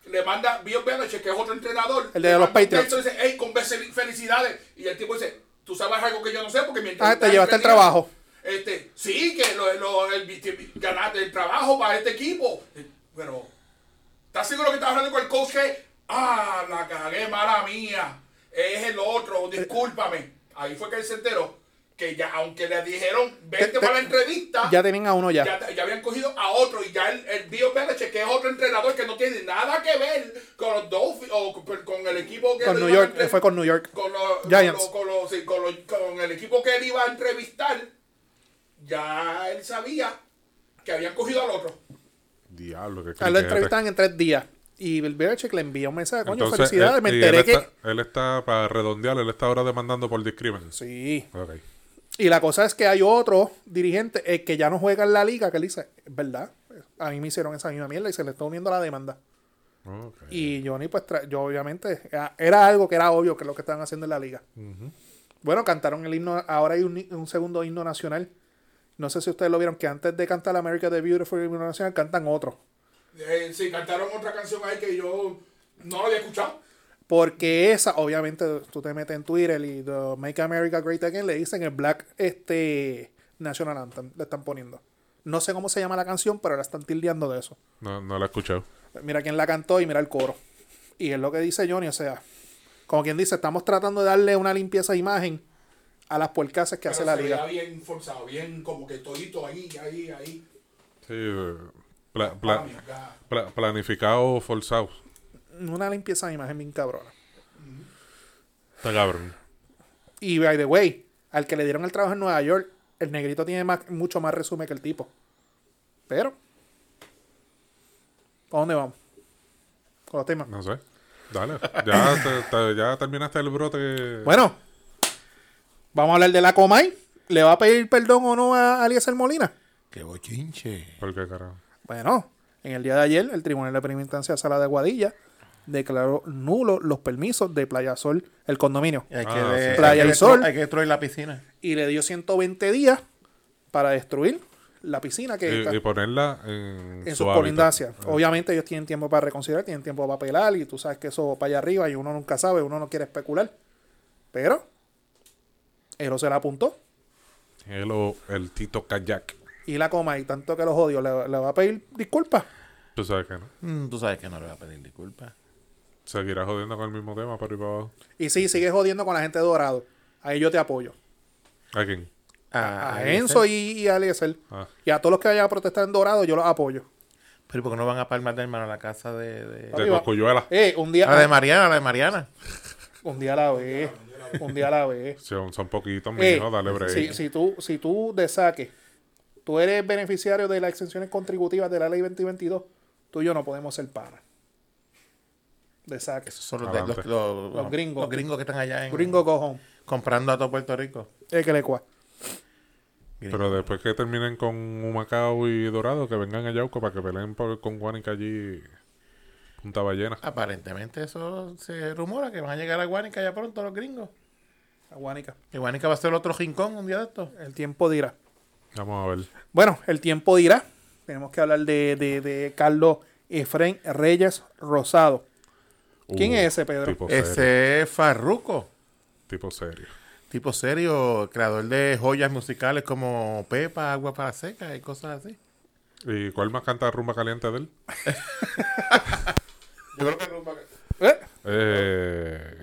Le manda Bill Belichick, que es otro entrenador. El de los Patriots. dice, hey, con fel- felicidades. Y el tipo dice, tú sabes algo que yo no sé porque mi Ah, te llevaste el tres días". trabajo. Este, sí, que lo, lo- el, ganaste el trabajo para este equipo. Pero, ¿estás seguro que estás hablando con el coach que, ah, la cagué, mala mía, es el otro, discúlpame? Ahí fue que él se enteró que ya, aunque le dijeron, vente Te- te- para la entrevista, Ya tenían a uno ya. ya, ya habían cogido a otro y ya el, el Bill Belichick, que es otro entrenador que no tiene nada que ver con los Dolphins o con, con el equipo que Con New York, entre- fue con New York. con los, Giants. Con, los- con los- sí, con los- con el equipo que él iba a entrevistar, ya él sabía que habían cogido al otro. Diablo, él lo entrevistan en tres días. Y Bill Belichick le envía un mensaje, coño, Entonces, felicidades. él- me enteré él que... Está, él está, para redondear, él está ahora demandando por discrimen. Sí. Ok. Y la cosa es que hay otro dirigente el que ya no juega en la liga que él dice, es verdad, a mí me hicieron esa misma mierda y se le está uniendo la demanda. Ok. Y Johnny, pues, yo obviamente, era- era algo que era obvio que es lo que estaban haciendo en la liga. Bueno, cantaron el himno, ahora hay un, un segundo himno nacional. No sé si ustedes lo vieron, que antes de cantar America the Beautiful himno nacional, cantan otro. Eh, sí, cantaron otra canción ahí que yo no lo había escuchado. Porque esa, obviamente, tú te metes en Twitter y the Make America Great Again le dicen el Black este, National Anthem, le están poniendo. No sé cómo se llama la canción, pero la están tildeando de eso. No, no lo he escuchado. Mira quién la cantó y mira el coro. Y es lo que dice Johnny, o sea, como quien dice, estamos tratando de darle una limpieza de imagen a las puercases que hace Pero la se liga. bien forzado, bien como que todito ahí, ahí, ahí. Sí, eh, pla- pla- Ah, mierda. pla- planificado, forzado. Una limpieza de imagen bien cabrona. Está cabrón. Y by the way, al que le dieron el trabajo en Nueva York, el negrito tiene más- mucho más resumen que el tipo. Pero, ¿a dónde vamos? Con los temas. No sé. Dale. Ya, te- te- ya terminaste el brote. Bueno, vamos a hablar de la Comay. ¿Le va a pedir perdón o no a Eliezer Molina? Qué bochinche. ¿Por qué, carajo? Bueno, en el día de ayer, el Tribunal de Primera Instancia de Sala de Guadilla declaró nulo los permisos de Playa Sol, el condominio, Hay que, Ah, de-. Playa hay que y sol. Hay que destruir la piscina. y le dio 120 días para destruir la piscina que está Y, y ponerla en, en su sus colindancias. Ah. Obviamente ellos tienen tiempo para reconsiderar, tienen tiempo para apelar y tú sabes que eso va para allá arriba y uno nunca sabe, uno no quiere especular. Pero, Ero se la apuntó El, o- el Tito Kayak. Y la coma y tanto que los odio, le, le va a pedir disculpas. Tú sabes que no. Mm, tú sabes que no le voy a pedir disculpas. Seguirá jodiendo con el mismo tema para ir para abajo. Y sí, sigue jodiendo con la gente de Dorado. Ahí yo te apoyo. ¿A quién? A, Enzo y, y a Eliezer. Ah. Y a todos los que vayan a protestar en Dorado, yo los apoyo. Pero ¿por qué no van a Palmas del Mar a la casa de... de... De va- Coscuyuela. Eh, un día, La de Mariana, la de Mariana. un día a la vez. Un día a la vez. Son, son poquitos, Eh, mijo, dale break. si, si tú, si tú de saque, tú eres beneficiario de las exenciones contributivas de la ley 2022, tú y yo no podemos ser panas. De saque. Esos son los, de- los, Adelante. los- Los gringos. Los gringos que están allá en... Gringo cojón. Comprando a todo Puerto Rico. Es que le cua. Pero después que terminen con Humacao y Dorado, que vengan a Yauco para que peleen por- con Guanica allí, Punta Ballena. Aparentemente eso se rumora que van a llegar a Guánica ya pronto los gringos. Aguánica. Que Guánica va a ser otro rincón un día de estos. El tiempo dirá. Vamos a ver. Bueno, el tiempo dirá. Tenemos que hablar de, de, de Carlos Efren Reyes Rosado. ¿Quién Uh, es ese, Pedro? Ese es Farruco. Tipo serio. Tipo serio, creador de joyas musicales como Pepa, Agua para Seca y cosas así. ¿Y cuál más canta Rumba Caliente de él? Yo creo que Rumba ¿Eh? Eh,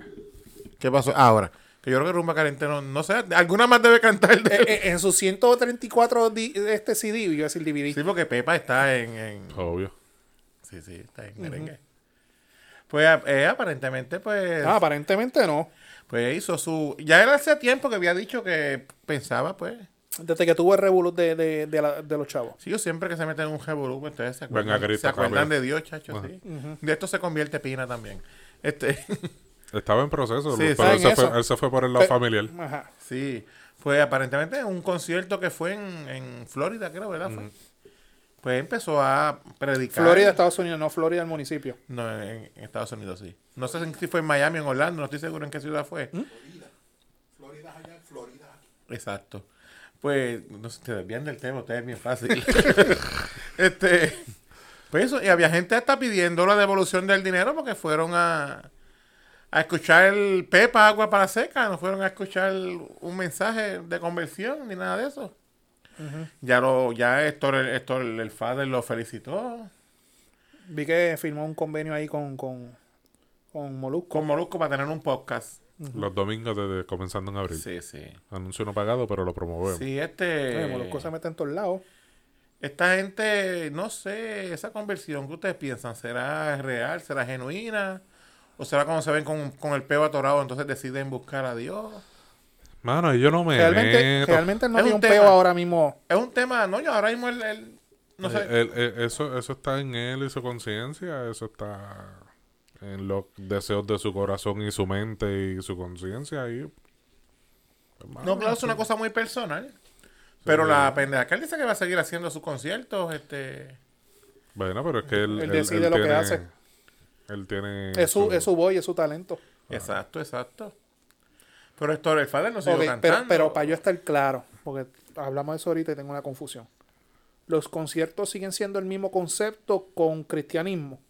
¿Qué pasó? Ah, ahora. Que yo creo que Rumba Caliente no, no sé. Alguna más debe cantar de Eh, eh, en sus 134 di- este CD, iba a decir DVD. Sí, porque Pepa está en. en- obvio. Sí, sí, está en merengue. Pues eh, aparentemente, pues. Ah, aparentemente no. Pues hizo su. Ya era hace tiempo que había dicho que pensaba, pues. Desde que tuvo el revolut de, de, de, la- de los chavos. Sí, yo siempre que se meten en un revolú, pues, ustedes se Venga, acuerdan, se acuerdan de Dios, chacho, sí. De esto se convierte Pina también. Este, Estaba en proceso, Sí, pero él se, fue, él se fue por el lado Pe- familiar. Ajá. sí. Pues aparentemente un concierto que fue en, en Florida, creo, ¿verdad? Fue. Pues empezó a predicar. Florida, Estados Unidos, no Florida, el municipio. No, en, en Estados Unidos sí. No sé si fue en Miami o en Orlando, no estoy seguro en qué ciudad fue. Florida allá, Florida. Exacto. Pues, no sé, te desvían del tema, ustedes es bien fácil. este, pues eso, y había gente hasta pidiendo la devolución del dinero porque fueron a, a escuchar el Pepa Agua para Seca, no fueron a escuchar un mensaje de conversión ni nada de eso. Ya lo, ya Héctor, el, Héctor, el Fader lo felicitó Vi que firmó un convenio ahí con, con, con Molusco. con Molusco para tener un podcast. Los domingos desde comenzando en abril. Sí, sí. Anuncio no pagado, pero lo promovemos. Sí, este. Oye, Molusco se mete en todos lados. Esta gente, no sé, esa conversión, ¿qué ustedes piensan? ¿Será real? ¿Será genuina? ¿O será como se ven con, con el peo atorado, entonces deciden buscar a Dios? Mano, yo no me Realmente, meto. realmente no Es hay un un peo ahora mismo. Es un tema, no, yo ahora mismo el, el- no sé. Eh, el- el- eso, eso está en él y su conciencia. Eso está en los deseos de su corazón y su mente y su conciencia. Y, no, claro, es una cosa muy personal. Pero la pendeja que él dice que va a seguir haciendo sus conciertos, este... Bueno, pero es que él, Él decide lo que hace. Él tiene. Es su, es su voz y es su talento. Exacto, exacto. Pero esto, el Fader no sigue Ok, cantando. pero, pero para yo estar claro, porque hablamos de eso ahorita y tengo una confusión. ¿Los conciertos siguen siendo el mismo concepto con cristianismo?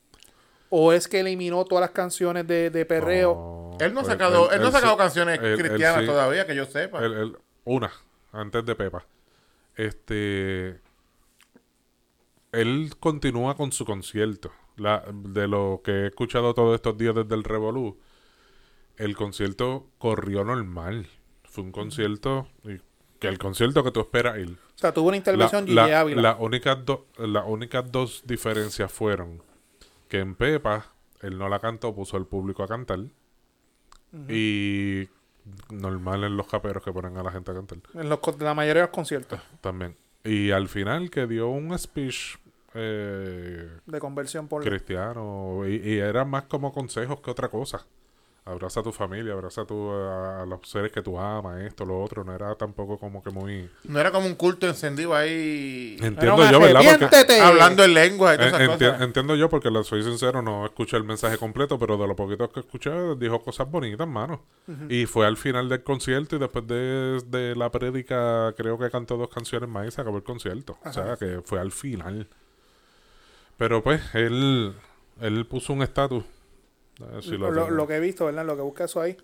¿O es que eliminó todas las canciones de, de perreo? Él no ha sacado, él, no ha sacado sí- canciones él- él cristianas sí- todavía, que yo sepa. él- él- una, antes de Pepa. Este. Él continúa con su concierto. La, de lo que he escuchado todos estos días desde el Revolú, el concierto corrió normal. Fue un concierto. y- que el concierto que tú esperas ir. O sea, tuvo una intervención La- la- Ávila. las únicas do- las únicas dos diferencias fueron que en Pepa él no la cantó, puso al público a cantar. Y normal en los caperos que ponen a la gente a cantar En los, la mayoría de los conciertos también. Y al final que dio un speech eh, de conversión por... cristiano y, y era más como consejos que otra cosa. Abraza a tu familia, abraza a, tu, a, a los seres que tú amas, esto, lo otro. No era tampoco como que muy... No era como un culto encendido ahí Entiendo yo, ¿verdad? Porque, arrepiéntete. hablando en lengua y todas En- esas enti- cosas. entiendo yo porque lo soy sincero, no escuché el mensaje completo, pero de lo poquito que escuché dijo cosas bonitas, mano. Y fue al final del concierto y después de, de la prédica creo que cantó dos canciones más y se acabó el concierto. O sea, que fue al final. Pero pues, él, él puso un estatus. Si lo lo, tengo. lo que he visto, ¿verdad? Lo que busca eso ahí.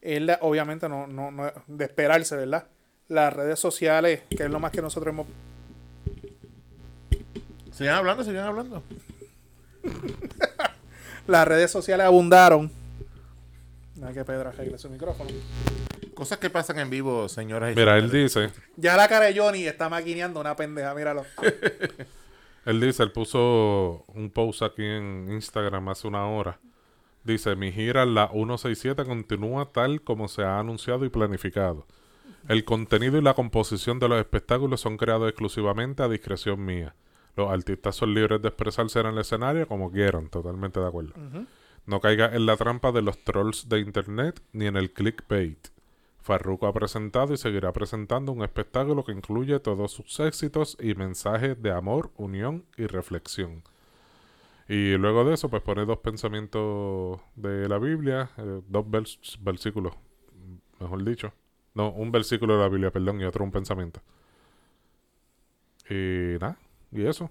Él, obviamente, no, no, no de esperarse, ¿verdad? Las redes sociales, que es lo más que nosotros hemos... Sigan hablando, sigan hablando. Las redes sociales abundaron. Hay que Pedro arregle su micrófono. Cosas que pasan en vivo, señoras y Mira, él dice, Ya la cara de Johnny está maquineando una pendeja, míralo. Él dice, él puso un post aquí en Instagram hace una hora. Dice, mi gira la 167 continúa tal como se ha anunciado y planificado. El contenido y la composición de los espectáculos son creados exclusivamente a discreción mía. Los artistas son libres de expresarse en el escenario como quieran, totalmente de acuerdo. No caiga en la trampa de los trolls de internet ni en el clickbait. Farruko ha presentado y seguirá presentando un espectáculo que incluye todos sus éxitos y mensajes de amor, unión y reflexión. Y luego de eso, pues pone dos pensamientos de la Biblia, eh, dos vers- versículos, mejor dicho. No, un versículo de la Biblia, perdón, y otro un pensamiento. Y nada, y eso.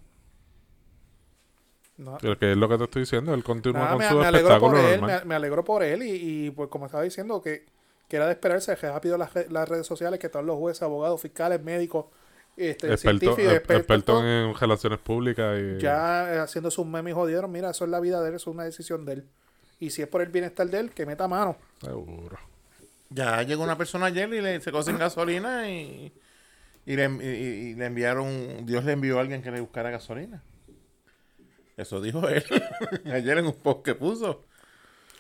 No, Que que es lo que te estoy diciendo, él continúa con me, su me alegro por espectáculo él, normal. me, me alegro por él y, y, pues como estaba diciendo que, que era de esperarse que rápido las, re- las redes sociales que todos los jueces, abogados, fiscales, médicos este, experto, científico, e- experto, experto en relaciones públicas y ya eh, haciendo sus memes y jodieron, mira, eso es la vida de él, eso es una decisión de él. Y si es por el bienestar de él, que meta mano. seguro. Ya llegó una persona ayer y le secó sin gasolina y, y, le, y- y le enviaron, Dios le envió a alguien que le buscara gasolina. Eso dijo él ayer en un post que puso.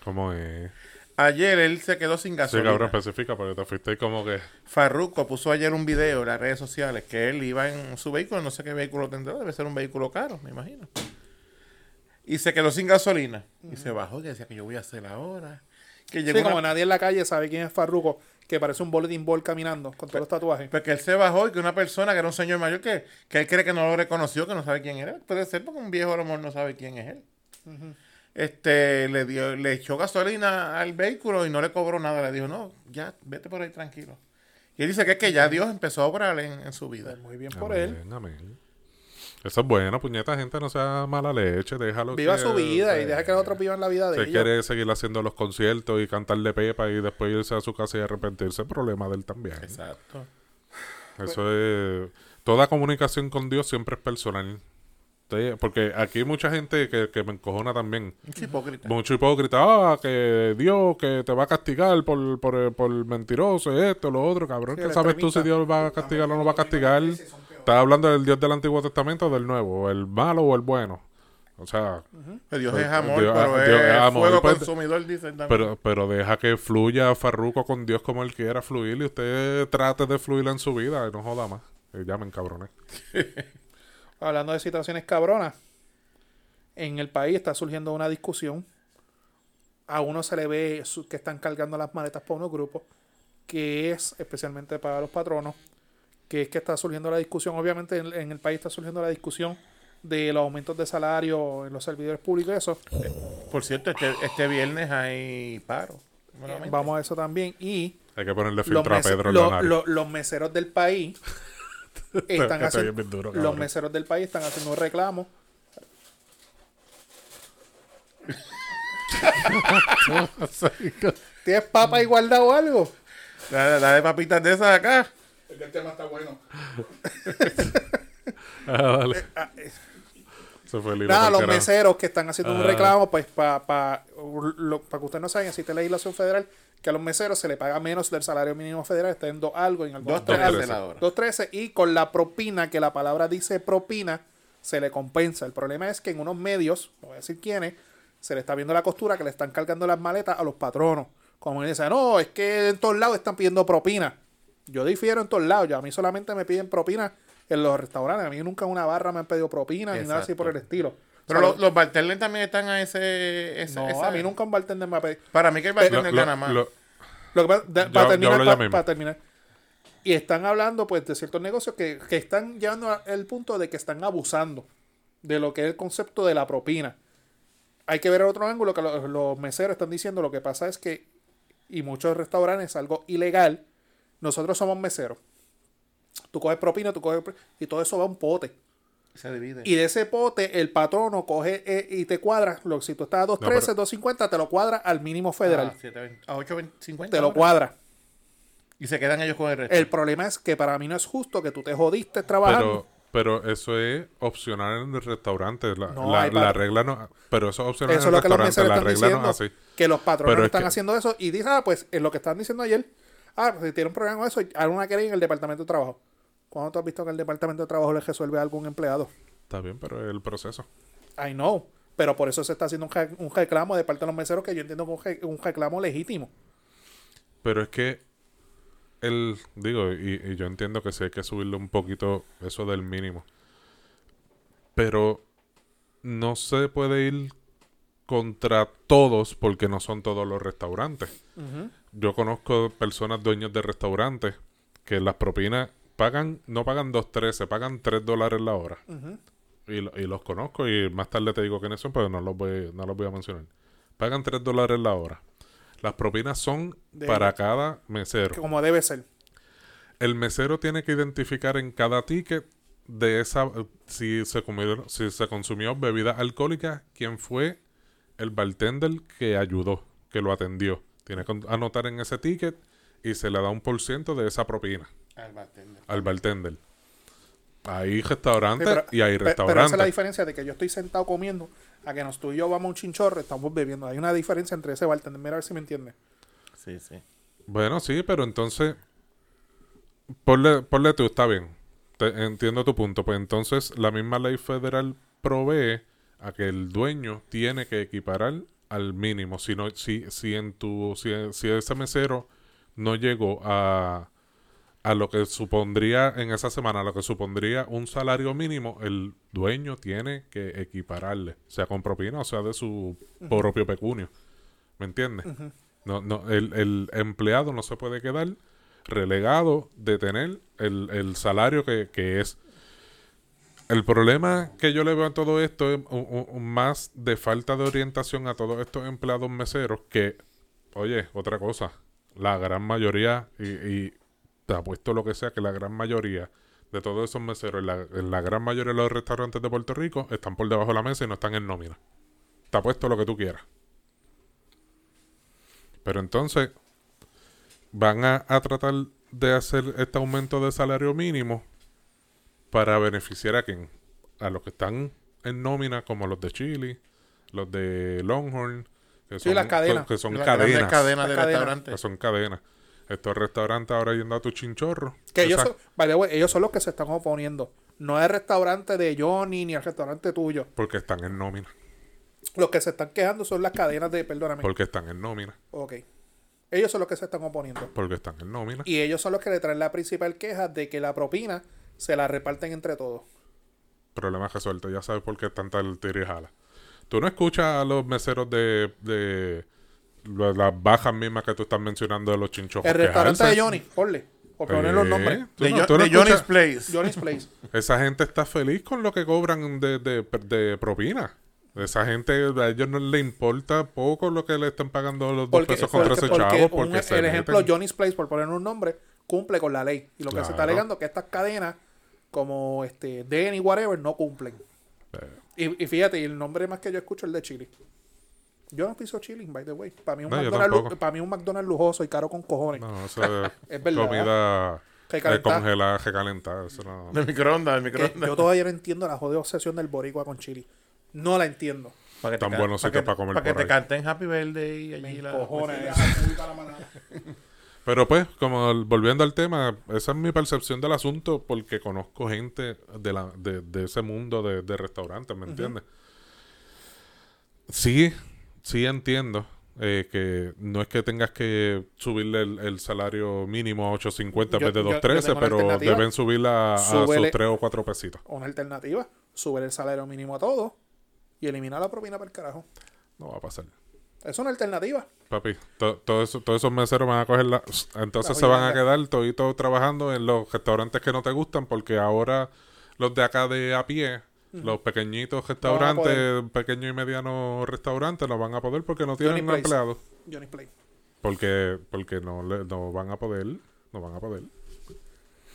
¿Cómo es? Ayer él se quedó sin Sí, gasolina. cabrón, especifica porque te fuiste como que... Farruko puso ayer un video en las redes sociales que él iba en su vehículo, no sé qué vehículo tendrá, debe ser un vehículo caro, me imagino. Y se quedó sin gasolina. Y se bajó y decía que yo voy a hacer ahora. Que llegó Sí, como nadie en la calle sabe quién es Farruko, que parece un bulletin board caminando con todos los tatuajes. Pues que él se bajó y que una persona que era un señor mayor que, que él cree que no lo reconoció, que no sabe quién era. Puede ser porque un viejo a lo mejor no sabe quién es él. Este le dio, le echó gasolina al vehículo y no le cobró nada. Le dijo, no, ya, vete por ahí tranquilo. Y él dice que es que ya Dios empezó a obrar en, en su vida. Pues muy bien por él. Amén. Eso es bueno, puñeta, gente, no sea mala leche, déjalo Viva que- su vida y deja que los otros vivan la vida de Si ellos. quiere seguir haciendo los conciertos y cantarle pepa y después irse a su casa y arrepentirse, problema de él también. Exacto. Eso es. Toda comunicación con Dios siempre es personal. Porque aquí hay mucha gente que, que me encojona también. Mucho hipócrita. Mucho hipócrita. Ah, que Dios que te va a castigar por, por, por mentiroso, esto, lo otro, cabrón. Sí, ¿Qué sabes tú si. Dios va a castigar o no va a castigar? ¿Estás hablando del Dios del Antiguo Testamento o del Nuevo? ¿El malo o el bueno? O sea, Que Dios es amor, Dios- pero Dios es amor, fuego pues, consumidor, dicen también. pero, pero deja que fluya Farruco con Dios como él quiera fluir y usted trate de fluir en su vida y no joda más. Eh, ya me encabroné. Hablando de situaciones cabronas, en el país está surgiendo una discusión. A uno se le ve que están cargando las maletas para unos grupos, que es especialmente para los patronos, que es que está surgiendo la discusión. Obviamente en, en el país está surgiendo la discusión de los aumentos de salario en los servidores públicos y eso. Por cierto, este, este viernes hay paro. nuevamente. Vamos a eso también. Y Hay que ponerle los, filtro a Pedro en lo- la nariz. lo- los meseros del país están Que haciendo bien duro, los meseros del país están haciendo un reclamo ¿Tienes papa y guardado algo? La, la de papitas de esas acá. Es que el tema está bueno. Ah. Se fue el hilo Nada, los meseros que están haciendo un Ah. reclamo, pues para pa, pa que ustedes no saben, existe legislación federal que a los meseros se le paga menos del salario mínimo federal, está en dos algo, en algunos Dos tres- trece la hora. 2.13 y con la propina, que la palabra dice propina, se le compensa. El problema es que en unos medios, no voy a decir quiénes, se le está viendo la costura que le están cargando las maletas a los patronos. Como dicen, no, es que en todos lados están pidiendo propina. Yo difiero en todos lados. Yo, a mí solamente me piden propina en los restaurantes. A mí nunca en una barra me han pedido propina ni nada así por el estilo. Pero los, los bartenders también están a ese... ese- no, esa- a mí nunca un bartender me ha pedido. Para mí que el bartender lo- gana más. lo- Lo que pasa- de- Yo- para, terminar, para terminar. Y están hablando pues de ciertos negocios que, que están llevando al punto de que están abusando de lo que es el concepto de la propina. Hay que ver el otro ángulo que los, los meseros están diciendo. Lo que pasa es que, y muchos restaurantes es algo ilegal. Nosotros somos meseros. Tú coges propina, tú coges y todo eso va a un pote. Se divide. Y de ese pote, el patrono coge eh, y te cuadra. Lo, si tú estás a 2.13, pero- 2.50, te lo cuadra al mínimo federal. Ah, 7.20. a 8.50. te lo cuadra. Y se quedan ellos con el resto. El problema es que para mí no es justo que tú te jodiste trabajando. pero, pero eso es opcional en el restaurante. La, No, la- regla no. Pero eso es opcional eso es en lo el que los restaurante. meseros La están regla diciendo. no es así. Que los patrones Pero es están que- haciendo eso. Y dicen, ah, pues en lo que estaban diciendo ayer. Ah, pues si tiene un problema con eso, hay una querella en el departamento de trabajo. ¿Cuándo tú has visto que el departamento de trabajo le resuelve a algún empleado? Está bien, pero es el proceso. I know. Pero por eso se está haciendo un, un reclamo de parte de los meseros que yo entiendo que es un reclamo legítimo. Pero es que el digo, y, y yo entiendo que sí hay que subirle un poquito eso del mínimo. Pero no se puede ir contra todos porque no son todos los restaurantes. Yo conozco personas dueños de restaurantes que las propinas pagan, no pagan 2.13, pagan 3 dólares la hora. y, lo- y los conozco y más tarde te digo quiénes son, pero no los voy, no los voy a mencionar. Pagan 3 dólares la hora. Las propinas son De- para cada mesero. Como debe ser. El mesero tiene que identificar en cada ticket de esa si se comió, si se consumió bebida alcohólica, quién fue el bartender que ayudó, que lo atendió. Tiene que anotar en ese ticket y se le da un por ciento de esa propina Al bartender. al bartender. Hay restaurantes Sí, pero- y hay pe- Pero esa es la restaurantes. diferencia de que yo estoy sentado comiendo a que nos tú y yo vamos a un chinchorro, estamos bebiendo. Hay una diferencia entre ese bartender. Mira a ver si me entiendes. Sí, sí. Bueno, sí, pero entonces. Ponle, ponle tú, está bien. Te- entiendo tu punto. Pues entonces la misma ley federal provee a que el dueño tiene que equiparar al mínimo. Si, no, si, si, en tu, si, si ese mesero no llegó a, a lo que supondría en esa semana, a lo que supondría un salario mínimo, el dueño tiene que equipararle, sea con propina o sea de su propio pecunio. ¿Me entiendes? No, no, el, el empleado no se puede quedar relegado de tener el, el salario que, que es. El problema que yo le veo a todo esto es un- un- un más de falta de orientación a todos estos empleados meseros que, oye, otra cosa, la gran mayoría, y, y te apuesto lo que sea, que la gran mayoría de todos esos meseros, en la, en la gran mayoría de los restaurantes de Puerto Rico, están por debajo de la mesa y no están en nómina. Te apuesto lo que tú quieras. Pero entonces van a, a tratar de hacer este aumento de salario mínimo para beneficiar a quién? A los que están en nómina, como los de Chile, los de Longhorn, que Sí, las cadenas. que son Las cadenas. cadenas de Las cadenas. que restaurantes. son cadenas. Estos restaurantes ahora yendo a tu chinchorro. Que ellos son, ellos son los que se están oponiendo. No es el restaurante de Johnny ni el restaurante tuyo. Porque están en nómina. Los que se están quejando son las cadenas de, perdóname. Porque están en nómina. Ok. Ellos son los que se están oponiendo. Porque están en nómina. Y ellos son los que le traen la principal queja de que la propina se la reparten entre todos. Problema resuelto. Ya sabes por qué tanta el tiro y jala. Tú no escuchas a los meseros de, de las bajas mismas que tú estás mencionando de los chinchojos. El restaurante de Johnny, ponle. Por poner los Eh, nombres. De, no- de Johnny's Place. Johnny's Place. Esa gente está feliz con lo que cobran de, de, de propina. Esa gente, a ellos no les importa poco lo que le están pagando los dos pesos contra ese chavo. porque un- el ejemplo meten. Johnny's Place, por poner un nombre, cumple con la ley. Y lo que se está alegando es que estas cadenas, como este Denny, whatever, no cumplen. Eh, Y, y fíjate, y el nombre más que yo escucho es el de Chili. Yo no piso chili, by the way. Para mí, un No, McDonald's, para mí un McDonald's lujoso y caro con cojones. No, eso es, Es verdad. comida Que eh, recalentada. Eso no. De microondas, de microondas. yo todavía no entiendo la jodida obsesión del boricua con chili. No la entiendo. Para que Tan buenos sitios para comer Para que te ahí. canten Happy Birthday y allí Me la... cojones. Pero pues, como el- volviendo al tema, esa es mi percepción del asunto porque conozco gente de, la, de, de ese mundo de, de restaurantes, ¿me entiendes? Sí, sí entiendo eh, que no es que tengas que subirle el, el salario mínimo a 8.50 en vez de yo- yo 2.13, tengo una pero deben subirla a, a sus Súbele. 3 o 4 pesitos. Una alternativa, sube el salario mínimo a todos y elimina la propina para el carajo. No va a pasar. Es una alternativa. Papi, to- todo eso- todos esos meseros van a coger la... Entonces La se van a quedar toditos trabajando en los restaurantes que no te gustan porque ahora los de acá de a pie, los pequeñitos restaurantes, pequeños y medianos restaurantes no van a poder porque no tienen Johnny Place. empleados. Johnny Play. Porque, porque no, le- no van a poder, no van a poder.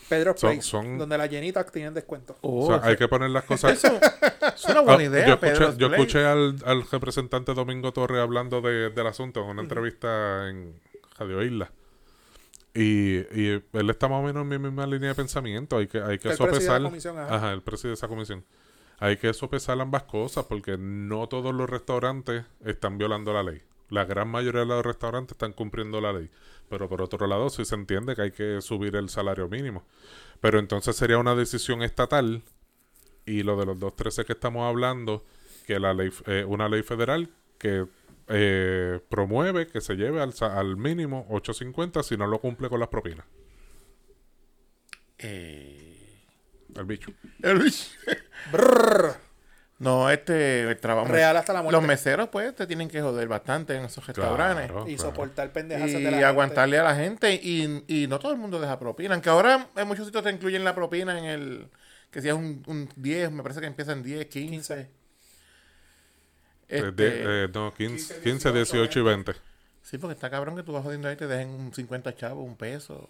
Pedro Son- Place, son- donde las llenitas tienen descuento. Oh, o sea, hay eso- que poner las cosas... es una Ah, buena idea, yo escuché, yo al, al representante Domingo Torres hablando de- del asunto en una entrevista en Radio Isla. Y, y él está más o menos en mi misma línea de pensamiento. Hay que, hay que El sopesar. comisión, ajá. el presidente de esa comisión. Hay que sopesar ambas cosas porque no todos los restaurantes están violando la ley. La gran mayoría de los restaurantes están cumpliendo la ley. Pero por otro lado, sí se entiende que hay que subir el salario mínimo. Pero entonces sería una decisión estatal y lo de los 213 que estamos hablando, que la ley, eh, una ley federal que eh, promueve que se lleve al, al mínimo 8.50 si no lo cumple con las propinas. Eh, El bicho. el bicho. Brrr. No, este, el trabajo. Real hasta la muerte. Los meseros, pues, te tienen que joder bastante en esos restaurantes. Claro, y claro. soportar pendejas Y de la aguantarle a la gente. Y, y no todo el mundo deja propina. Aunque ahora en muchos sitios te incluyen la propina en el. Que si es un, un 10, me parece que empieza en 10, 15. 15. Eh, Este, de- eh, no, 15, 15, 18 y 20. Sí, porque está cabrón que tú vas jodiendo ahí y te dejen un 50 chavos, un peso.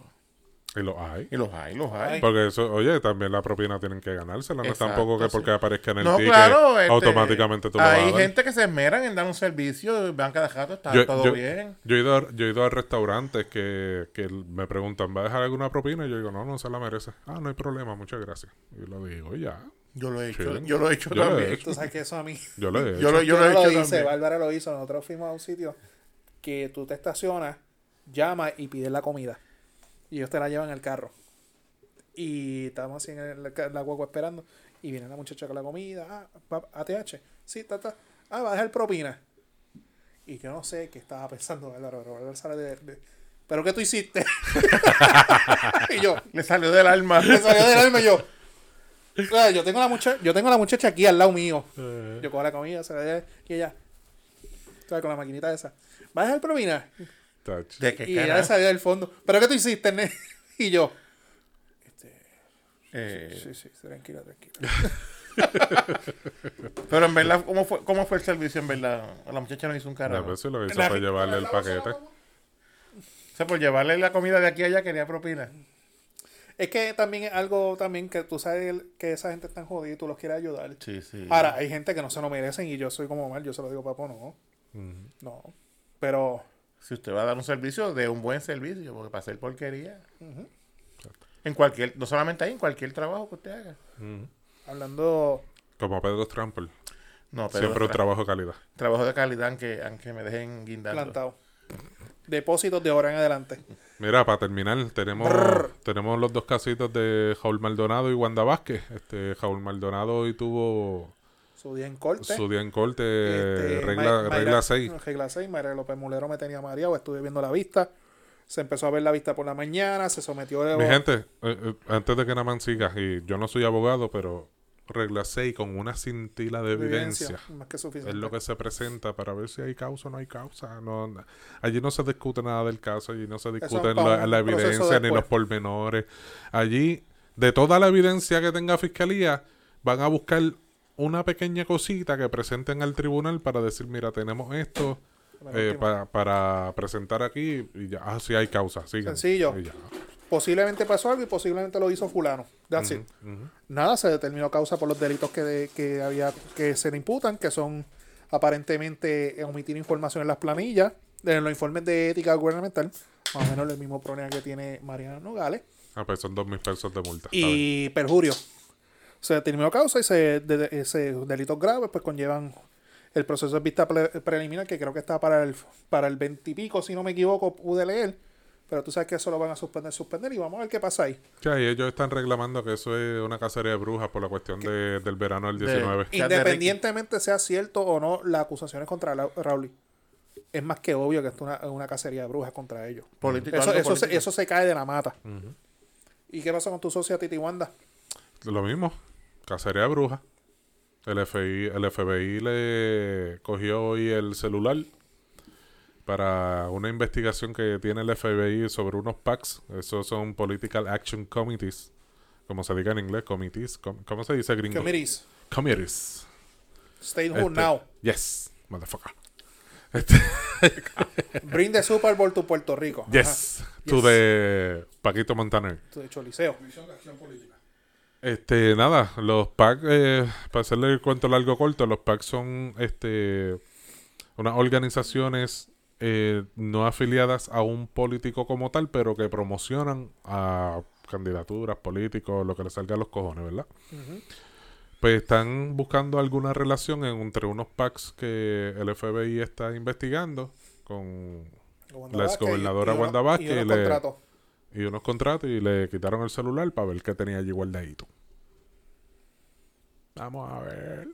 Y los hay. Y los hay, los hay. Porque eso, oye, también la propina tienen que ganársela. No es tampoco que sí. porque aparezca en el No, ticket, claro. este, automáticamente tú lo vas a Hay gente que se esmeran en dar un servicio, van cada jato, está Yo, todo yo- bien. yo he ido, a- yo he ido a restaurantes que, que me preguntan, ¿va a dejar alguna propina? Y yo digo, no, no se la merece. Ah, no hay problema, muchas gracias. Y lo digo, ya. Yo lo he hecho, yo lo he hecho Yo lo he también. hecho. Tú sabes que eso a mí. Yo lo he hecho. Yo lo, yo Yo, lo he hecho lo hice, también. Bárbara lo hizo. Nosotros fuimos a un sitio que tú te estacionas, llamas y pides la comida. Y ellos te la llevan el carro. Y estábamos así en el, la guagua esperando. Y viene la muchacha con la comida. Ah, va- ATH. Sí, ta, ta. Ah, va a dejar propina. Y yo no sé qué estaba pensando Bárbara, pero sale de, de- ¿Pero qué tú hiciste? y yo, Le salió del alma. me salió del alma y yo. "Ah, Yo tengo la muchacha, yo tengo la muchacha aquí al lado mío. Yo cojo la comida, se la doy y ella. ¿sabes? Con la maquinita esa. ¿Vas a dejar propina? ¿De qué Y carajo? salió del fondo. ¿Pero qué tú hiciste, ne? Y yo. Eh, Sí, sí, tranquila, tranquila. pero en verdad, ¿cómo fue, ¿cómo fue el servicio en verdad? La muchacha no hizo un A carajo. veces lo que hizo fue llevarle el paquete. O sea, por llevarle la comida de aquí a allá quería propina. Es que también es algo también que tú sabes el- que esa gente está jodida y tú los quieres ayudar. Sí, sí. Ahora, hay gente que no se lo merecen y yo soy como mal, yo se lo digo, papo, no. No. Pero Si usted va a dar un servicio, de un buen servicio, porque para hacer porquería. En cualquier, no solamente ahí, en cualquier trabajo que usted haga. hablando Como Pedro Trample. No, pero Siempre un tra- trabajo de calidad. trabajo de calidad aunque, aunque me dejen guindando. plantado. Depósitos de ahora en adelante. Mira, para terminar, tenemos, tenemos los dos casitos de Jaúl Maldonado y Wanda Vázquez. Este, Jaúl Maldonado hoy tuvo Su día en corte. su día en corte, Este, regla, Ma- regla Mayra- 6. Regla 6. Mayra López Mulero me tenía mareado. Estuve viendo la vista. Se empezó a ver la vista por la mañana. Se sometió. Mi gente, eh, eh, antes de que Naman siga, y yo no soy abogado, pero regla 6 con una cintila de evidencia. Más que suficiente. Es lo que se presenta para ver si hay causa o no hay causa. No, allí no se discute nada del caso, allí no se discute la, la evidencia ni los pormenores. Allí, de toda la evidencia que tenga fiscalía, van a buscar una pequeña cosita que presenten al tribunal para decir, mira, tenemos esto eh, para, para presentar aquí y ya, ah, sí hay causa. sigan. Sencillo. Y ya. Posiblemente pasó algo y posiblemente lo hizo fulano. That's it. Nada, se determinó causa por los delitos que, de- que había que se le imputan, que son aparentemente omitir información en las planillas, en los informes de ética gubernamental, más o menos el mismo problema que tiene Mariana Nogales, Ah, pues son dos mil pesos de multa. y perjurio. Se determinó causa y se, de, de- ese delitos graves pues conllevan el proceso de vista pre- preliminar que creo que está para el para el 20 y pico, si no me equivoco, pude leer. Pero tú sabes que eso lo van a suspender, suspender y vamos a ver qué pasa ahí. Ya, y ellos están reclamando que eso es una cacería de brujas por la cuestión de- del verano del De- 19. Chat de Independientemente sea cierto o no las acusaciones contra la- Raúl, es más que obvio que esto es una, una cacería de brujas contra ellos. Político, Eso, eso, se, eso se cae de la mata. ¿Y qué pasó con tu socia Titi Wanda? Lo mismo, cacería de brujas. El FBI, el FBI le cogió hoy el celular para una investigación que tiene el FBI sobre unos PACs. Esos son Political Action Committees. Como se diga en inglés, committees. Com- ¿Cómo se dice gringo? Committees. Committees. Stay Este, home now. Yes, motherfucker. Bring the Super Bowl to Puerto Rico. Ajá. Yes. To the Paquito Montaner. Tu de Choliseo. Comisión de Acción Política. Este, nada, los PAC, eh, para hacerle el cuento largo corto, los PAC son este unas organizaciones eh, no afiliadas a un político como tal, pero que promocionan a candidaturas, políticos, lo que les salga a los cojones, ¿verdad? Pues están buscando alguna relación en- entre unos PACs que el FBI está investigando con Wanda La Vázquez exgobernadora y- y Wanda Vázquez y unos le- contratos. Y unos contratos y le quitaron el celular para ver qué tenía allí guardadito. Vamos a ver.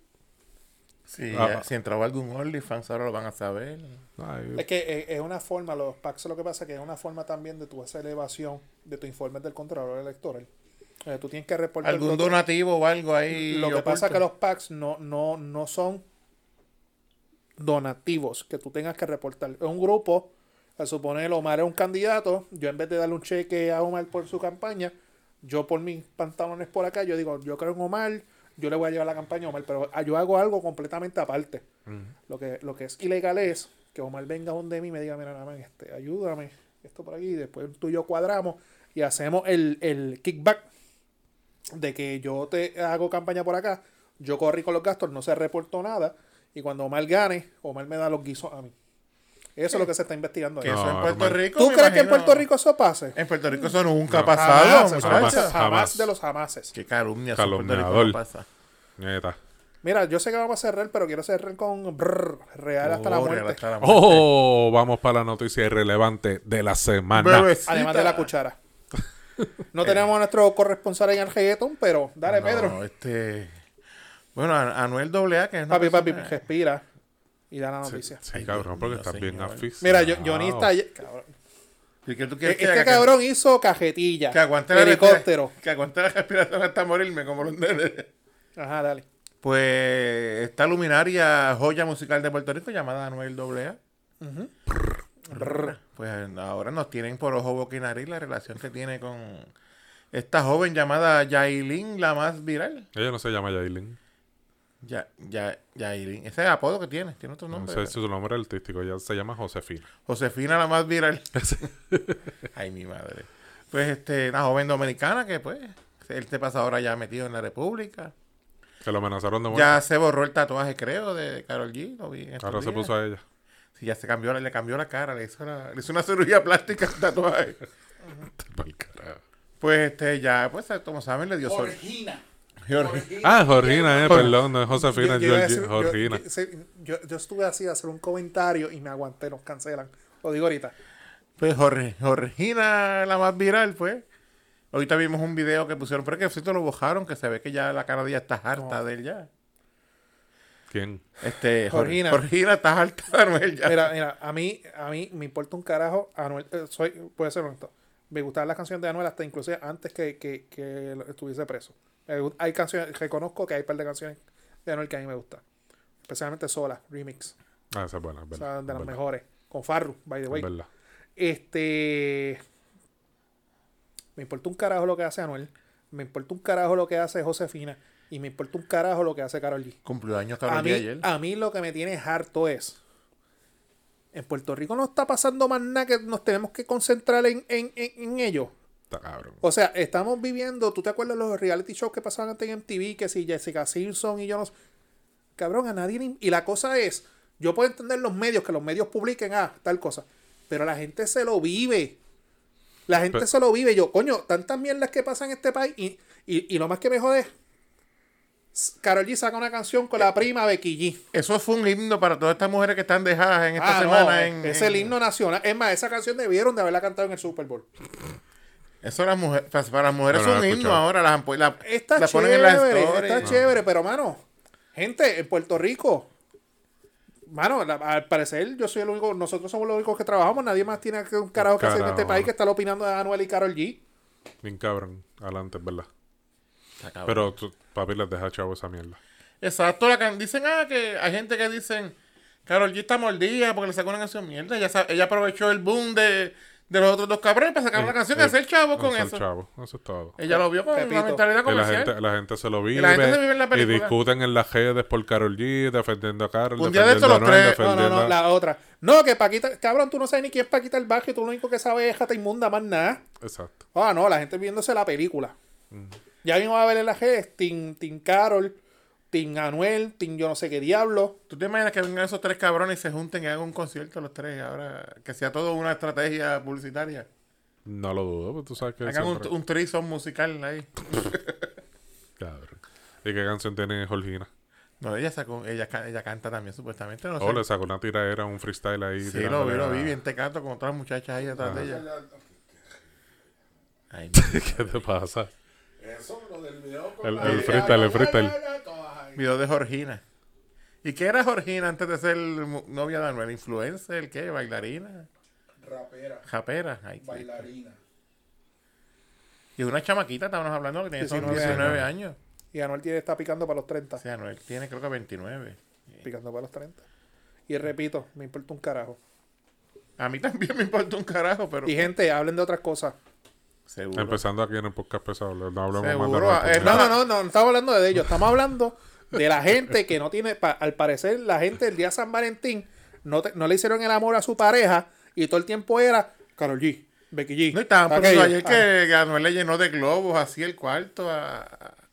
Si, Ah. si entraba algún OnlyFans, ahora lo van a saber. Ay, Es que eh, es una forma, los PACs lo que pasa es que es una forma también de tu hacer elevación de tu informe del Contralor Electoral. Eh, tú tienes que reportar Algún donativo o algo ahí. Lo que pasa es que los PACs no, no, no son donativos que tú tengas que reportar. Es un grupo, al suponer Omar es un candidato, yo en vez de darle un cheque a Omar por su campaña, yo por mis pantalones por acá, yo digo, yo creo en Omar, yo le voy a llevar la campaña a Omar, pero yo hago algo completamente aparte. lo, que, lo que es ilegal es que Omar venga donde mí y me diga, mira, nada más, este, ayúdame, esto por aquí, y después tú y yo cuadramos y hacemos el, el kickback de que yo te hago campaña por acá, yo corrí con los gastos, no se reportó nada, y cuando Omar gane, Omar me da los guisos a mí. Eso es lo que se está investigando ahí. Que eso No, en Puerto hermano. Rico. ¿Tú crees que en Puerto Rico eso pase? En Puerto Rico eso nunca ha pasado, Jamás, jamás, jamás Jamás. de los jamases. Qué calumnia, eso en Puerto Rico Calumniador. pasa. Neta. Mira, yo sé que vamos a cerrar, pero quiero cerrar con brrr, real hasta la muerte. hasta la muerte. Oh, vamos para la noticia irrelevante de la semana. Bebecita. Además de la cuchara. No tenemos a nuestro corresponsal en el reggaeton, pero dale, No, Pedro. este... Bueno, Anuel AA, que es Papi, papi, respira y da la noticia. Sí, cabrón, porque estás bien asfixiado. Mira, yo, Johnny está... cabrón. ¿Y qué tú quieres que Este haga? cabrón hizo cajetilla, Que aguante la helicóptero. Que aguante la respiración hasta morirme, como los nenes. Ajá, dale. Pues esta luminaria joya musical de Puerto Rico llamada Anuel AA. Pues ahora nos tienen por ojo, boca y nariz la relación que tiene con esta joven llamada Yailin, la más viral. Ella no se llama Yailin. Ya, ya, Yailin. Ese es el apodo que tiene, tiene otro No nombre. sé si su nombre artístico. Ella se llama Josefina. Josefina, la más viral. Ay, mi madre. Pues este, una joven dominicana que pues, él te pasa ahora ya metido en la República. Que lo amenazaron de muerte. Ya se borró el tatuaje, creo, de Carol G. Lo vi Ahora se puso a ella. Sí, ya se cambió, le cambió la cara, le hizo, la- le hizo una cirugía plástica al tatuaje. Pues este, ya, pues, como saben, le dio sol. Georgina. Ah, Jorgina, eh, perdón, no es Josefina, Yo- yo es decir- yo- Jorgina. yo- estuve así a hacer un comentario y me aguanté, nos cancelan. Lo digo ahorita. Pues Jorge, Jorgina, la más viral, pues. Ahorita vimos un video que pusieron, pero que sí te lo bojaron, que se ve que ya la cara de ella está harta de él ya. ¿Quién? Este, Jorgina. Jorgina. Jorgina está harta de Anuel ya. Mira, mira, a mí, a mí me importa un carajo. Anuel, eh, soy, puede ser honesto. Me gustaban las canciones de Anuel hasta inclusive antes que, que, que estuviese preso. Hay canciones, reconozco que hay un par de canciones de Anuel que a mí me gustan. Especialmente Sola, Remix. Ah, esa es buena, es O verdad. sea, de es las verdad, mejores. Con Farru, by the es way. verdad. Este. Me importa un carajo lo que hace Anuel. Me importa un carajo lo que hace Josefina. Y me importa un carajo lo que hace Carol G. Cumplió años A Carol mí, G ayer. a mí lo que me tiene harto es. En Puerto Rico no está pasando más nada que nos tenemos que concentrar en, en, en, en ello. Está cabrón. O sea, estamos viviendo. ¿Tú te acuerdas de los reality shows que pasaban antes en MTV? Que si Jessica Simpson y yo no. Cabrón, a nadie. le- Y la cosa es. Yo puedo entender los medios, que los medios publiquen, ah, tal cosa. Pero la gente se lo vive. La gente Pero- se lo vive. Yo, coño, tantas mierdas que pasan en este país. Y, y, y lo más que me jode. Carol G saca una canción con la prima Becky G. Eso fue un himno para todas estas mujeres que están dejadas en esta Ah, no, semana. en, es en- el himno nacional. Es más, esa canción debieron de haberla cantado en el Super Bowl. Eso las mujeres, para, para las mujeres No, no es un himno ahora. Las, la, Está la ponen en las chévere, stories. está chévere, pero mano, gente, en Puerto Rico, mano, la- al parecer yo soy el único, nosotros somos los únicos que trabajamos, nadie más tiene que un carajo que hacer en este país que está opinando de Anuel y Carol G. Bien cabrón. Adelante, es verdad. Pero tú, papi les deja chavo esa mierda. Exacto, la can- dicen, ah, que hay gente que dicen, Carol G está mordida porque le sacó una canción mierda. Ella, ella aprovechó el boom de, de los otros dos cabrones para sacar una canción y Eh, hacer chavo con hacer eso. chavo, eso es todo. Ella lo vio con Repito, una mentalidad Y la comercial. gente, la gente se lo vive, la gente se vive en la y película. discuten en las redes por Carol G, defendiendo a Carol, Un día de estos los tres- No, no, no, la otra. No, que Paquita, cabrón, tú no sabes ni quién es Paquita el Barrio, tú lo único que sabes es Jata Inmunda, más nada. Exacto. Ah, no, la gente viéndose la película. Ya mismo va a ver en la G, Tim, Tim Carol, Tim Anuel, Tim yo no sé qué diablo. ¿Tú te imaginas que vengan esos tres cabrones y se junten y hagan un concierto los tres ahora? Que sea todo una estrategia publicitaria. No lo dudo, pues tú sabes que Hagan un, siempre- un threesome musical ahí. Cabrón. ¿Y qué canción tiene Jorgina? No, ella sacó, ella, ella canta también supuestamente. No Oh, le sacó una tiradera, un freestyle ahí. Sí, lo vi, lo vi bien tecato con otras muchachas ahí detrás de ella. Ay, ¿Qué te pasa? Eso, lo del video con El- el freestyle, el freestyle. Video de Jorgina. ¿Y qué era Jorgina antes de ser novia de Anuel? ¿Influencer? ¿Qué? ¿Bailarina? Rapera, qué- bailarina. Y una chamaquita, estábamos hablando, que tiene 19 19, años. años. Y Anuel tiene, está picando para los 30. O sea, Anuel tiene creo que 29. Picando para los 30. Y repito, me importa un carajo. A mí también me importa un carajo, pero Y gente, hablen de otras cosas. seguro. Empezando aquí en el podcast pesado. No hablemos más de Seguro, eh. No, no, no, no, no estamos hablando de ellos. Estamos hablando de la gente que no tiene. pa- al parecer, la gente el día San Valentín no, te- no le hicieron el amor a su pareja y todo el tiempo era Carol G. Becky G. No, estaban poniendo ayer Ah, que, Anuel le llenó de globos así el cuarto a,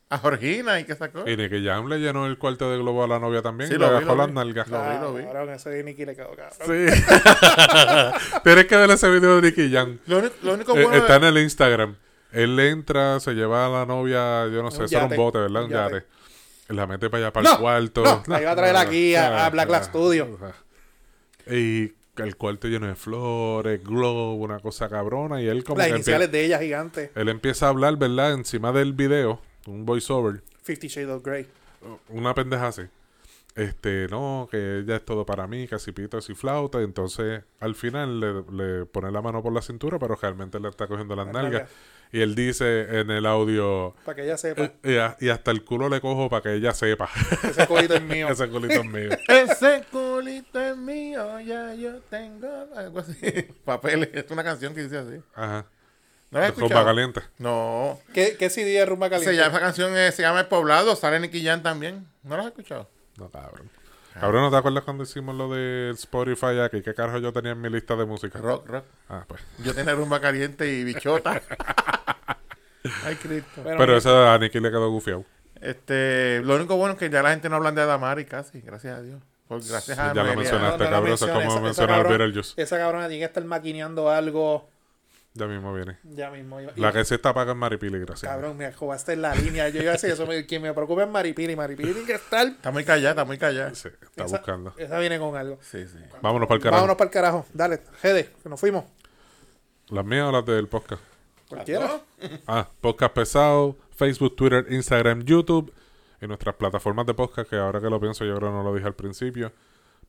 a Georgina y que sacó. Y Nicky Jam le llenó el cuarto de globo a la novia también. Sí, y lo le vi, dejó lo las vi. nalgas. Lo vi, lo vi. cabrón, ese de Nicky le quedó cabrón. Sí. Tienes que ver ese video de Nicky Jam. Lo, único- lo único Eh, bueno está en el Instagram. Él entra, se lleva a la novia, yo no sé, Un eso era un bote, ¿verdad? Un un yate. yate. La mete para allá, para No, el cuarto. no, la iba a traer aquí a- a Black Lab Studio. Y el cuarto lleno de flores, globo, una cosa cabrona. Y él como Las que iniciales de ella gigantes. él empieza a hablar, ¿verdad? Encima del video, un voiceover, Fifty Shades of Grey. una pendeja así. Este, no, que ella es todo para mí, casi pitos y flauta. Y entonces, al final le, le pone la mano por la cintura, pero realmente le está cogiendo las Las nalgas. nalgas. Y él dice en el audio, Para que ella sepa. eh, y, a- y hasta el culo le cojo para que ella sepa. Ese colito es mío. Ese culito es mío. Ese culito es mío, ya yo tengo algo así. Papeles, es una canción que dice así. Ajá. ¿No la has escuchado? caliente. No. ¿Qué, ¿Qué CD de Rumba Caliente? Se llama, esa canción eh, se llama El Poblado, sale Nicky Jam también. ¿No la has escuchado? No, cabrón. Cabrón, ¿no te acuerdas cuando hicimos lo de Spotify aquí? ¿Qué carajo yo tenía en mi lista de música? Rock, rock. Ah, pues. Yo tenía rumba caliente y bichota. Ay, Cristo. Bueno, Pero ese a Nicky le quedó gufiado. Este, lo único bueno es que ya la gente no habla de Adamari casi, gracias a Dios. Por, gracias a Ya lo mencionaste. cabrón, eso es menciones, como esa- mencionar esa cabrón- Beetlejuice. Esa cabrona tiene que estar maquineando algo Ya mismo viene. ya mismo. Y- La que se está pagando es Maripili, gracias. Cabrón, me jugaste en la línea. Yo iba a decir eso. me- Quien me preocupa es Maripili. Maripili tiene que estar. Está muy callada, está muy callada. Sí, está esa, buscando. Esa viene con algo. Sí, sí. Vámonos para el carajo. Vámonos para el carajo. Dale, Gede, que nos fuimos. ¿Las mías o las del podcast? Cualquiera. Ah, podcast pesado, Facebook, Twitter, Instagram, YouTube y nuestras plataformas de podcast que ahora que lo pienso yo creo que no lo dije al principio.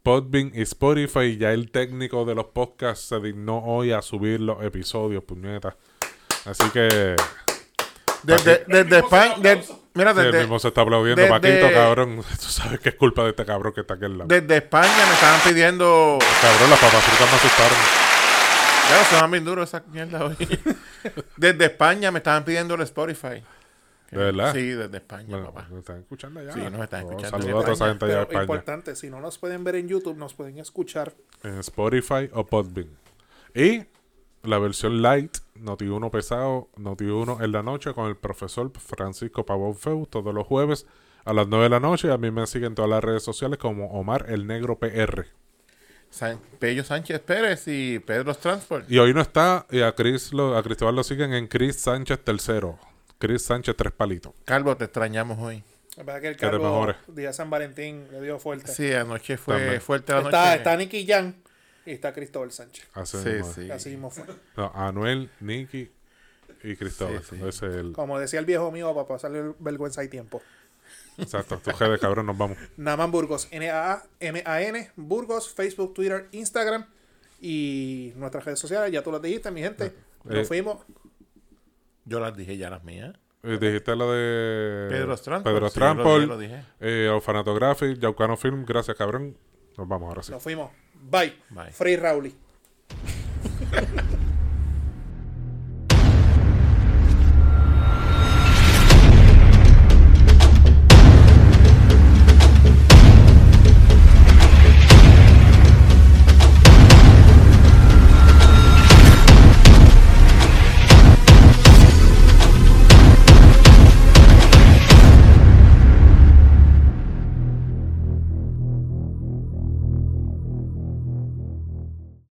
Podbean y Spotify, ya el técnico de los podcasts se dignó hoy a subir los episodios, puñetas. Así que Desde, desde España, de- mira, sí, el desde, mismo se está aplaudiendo. desde- Paquito, cabrón, tú sabes que es culpa de este cabrón que está aquí al lado. desde España me estaban pidiendo. Cabrón, las papas fritas me asustaron. Ya se van bien duro esa mierda hoy. Desde España me estaban pidiendo el Spotify. ¿De verdad? Sí, desde España, Bueno, papá. ¿me están escuchando allá? Sí, nos están Oh, escuchando Saludos a toda esa gente allá de España. importante, si no nos pueden ver en YouTube, nos pueden escuchar. en Spotify o Podbean. Y la versión light, Noti 1 pesado, Noti 1 en la noche con el profesor Francisco Pavón Feu todos los jueves a las 9 de la noche. A mí me siguen en todas las redes sociales como Omar el Negro PR. San- Pello Sánchez Pérez y Pedro Transport. Y hoy no está, y a Chris lo, a Cristóbal lo siguen en Chris Sánchez tercero. Chris Sánchez tres palitos. Calvo, te extrañamos hoy. La verdad que el Que te día de San Valentín le dio fuerte. Sí, anoche fue También. fuerte la noche. está, está Nicky Jan y está Cristóbal Sánchez. Así Sí, mismo sí. Así mismo fue. No, Anuel, Nicky y Cristóbal. Sí, sí. Ese es el. Como decía el viejo mío, para pasarle vergüenza y tiempo. Exacto. Tu de cabrón, nos vamos. Naman Burgos, N-A-A-M-A-N, Burgos, Facebook, Twitter, Instagram y nuestras redes sociales. Ya tú las dijiste, mi gente. Nos Eh, fuimos. Yo las dije ya las mías. Eh, Dijiste lo de Pedro Transport. Pedro Sí, yo lo Transport, dije, lo dije. eh, Orfanato Graphic, Yaucano Film. Gracias, cabrón. Nos vamos ahora sí. Nos fuimos. Bye. Bye. Free Rowley.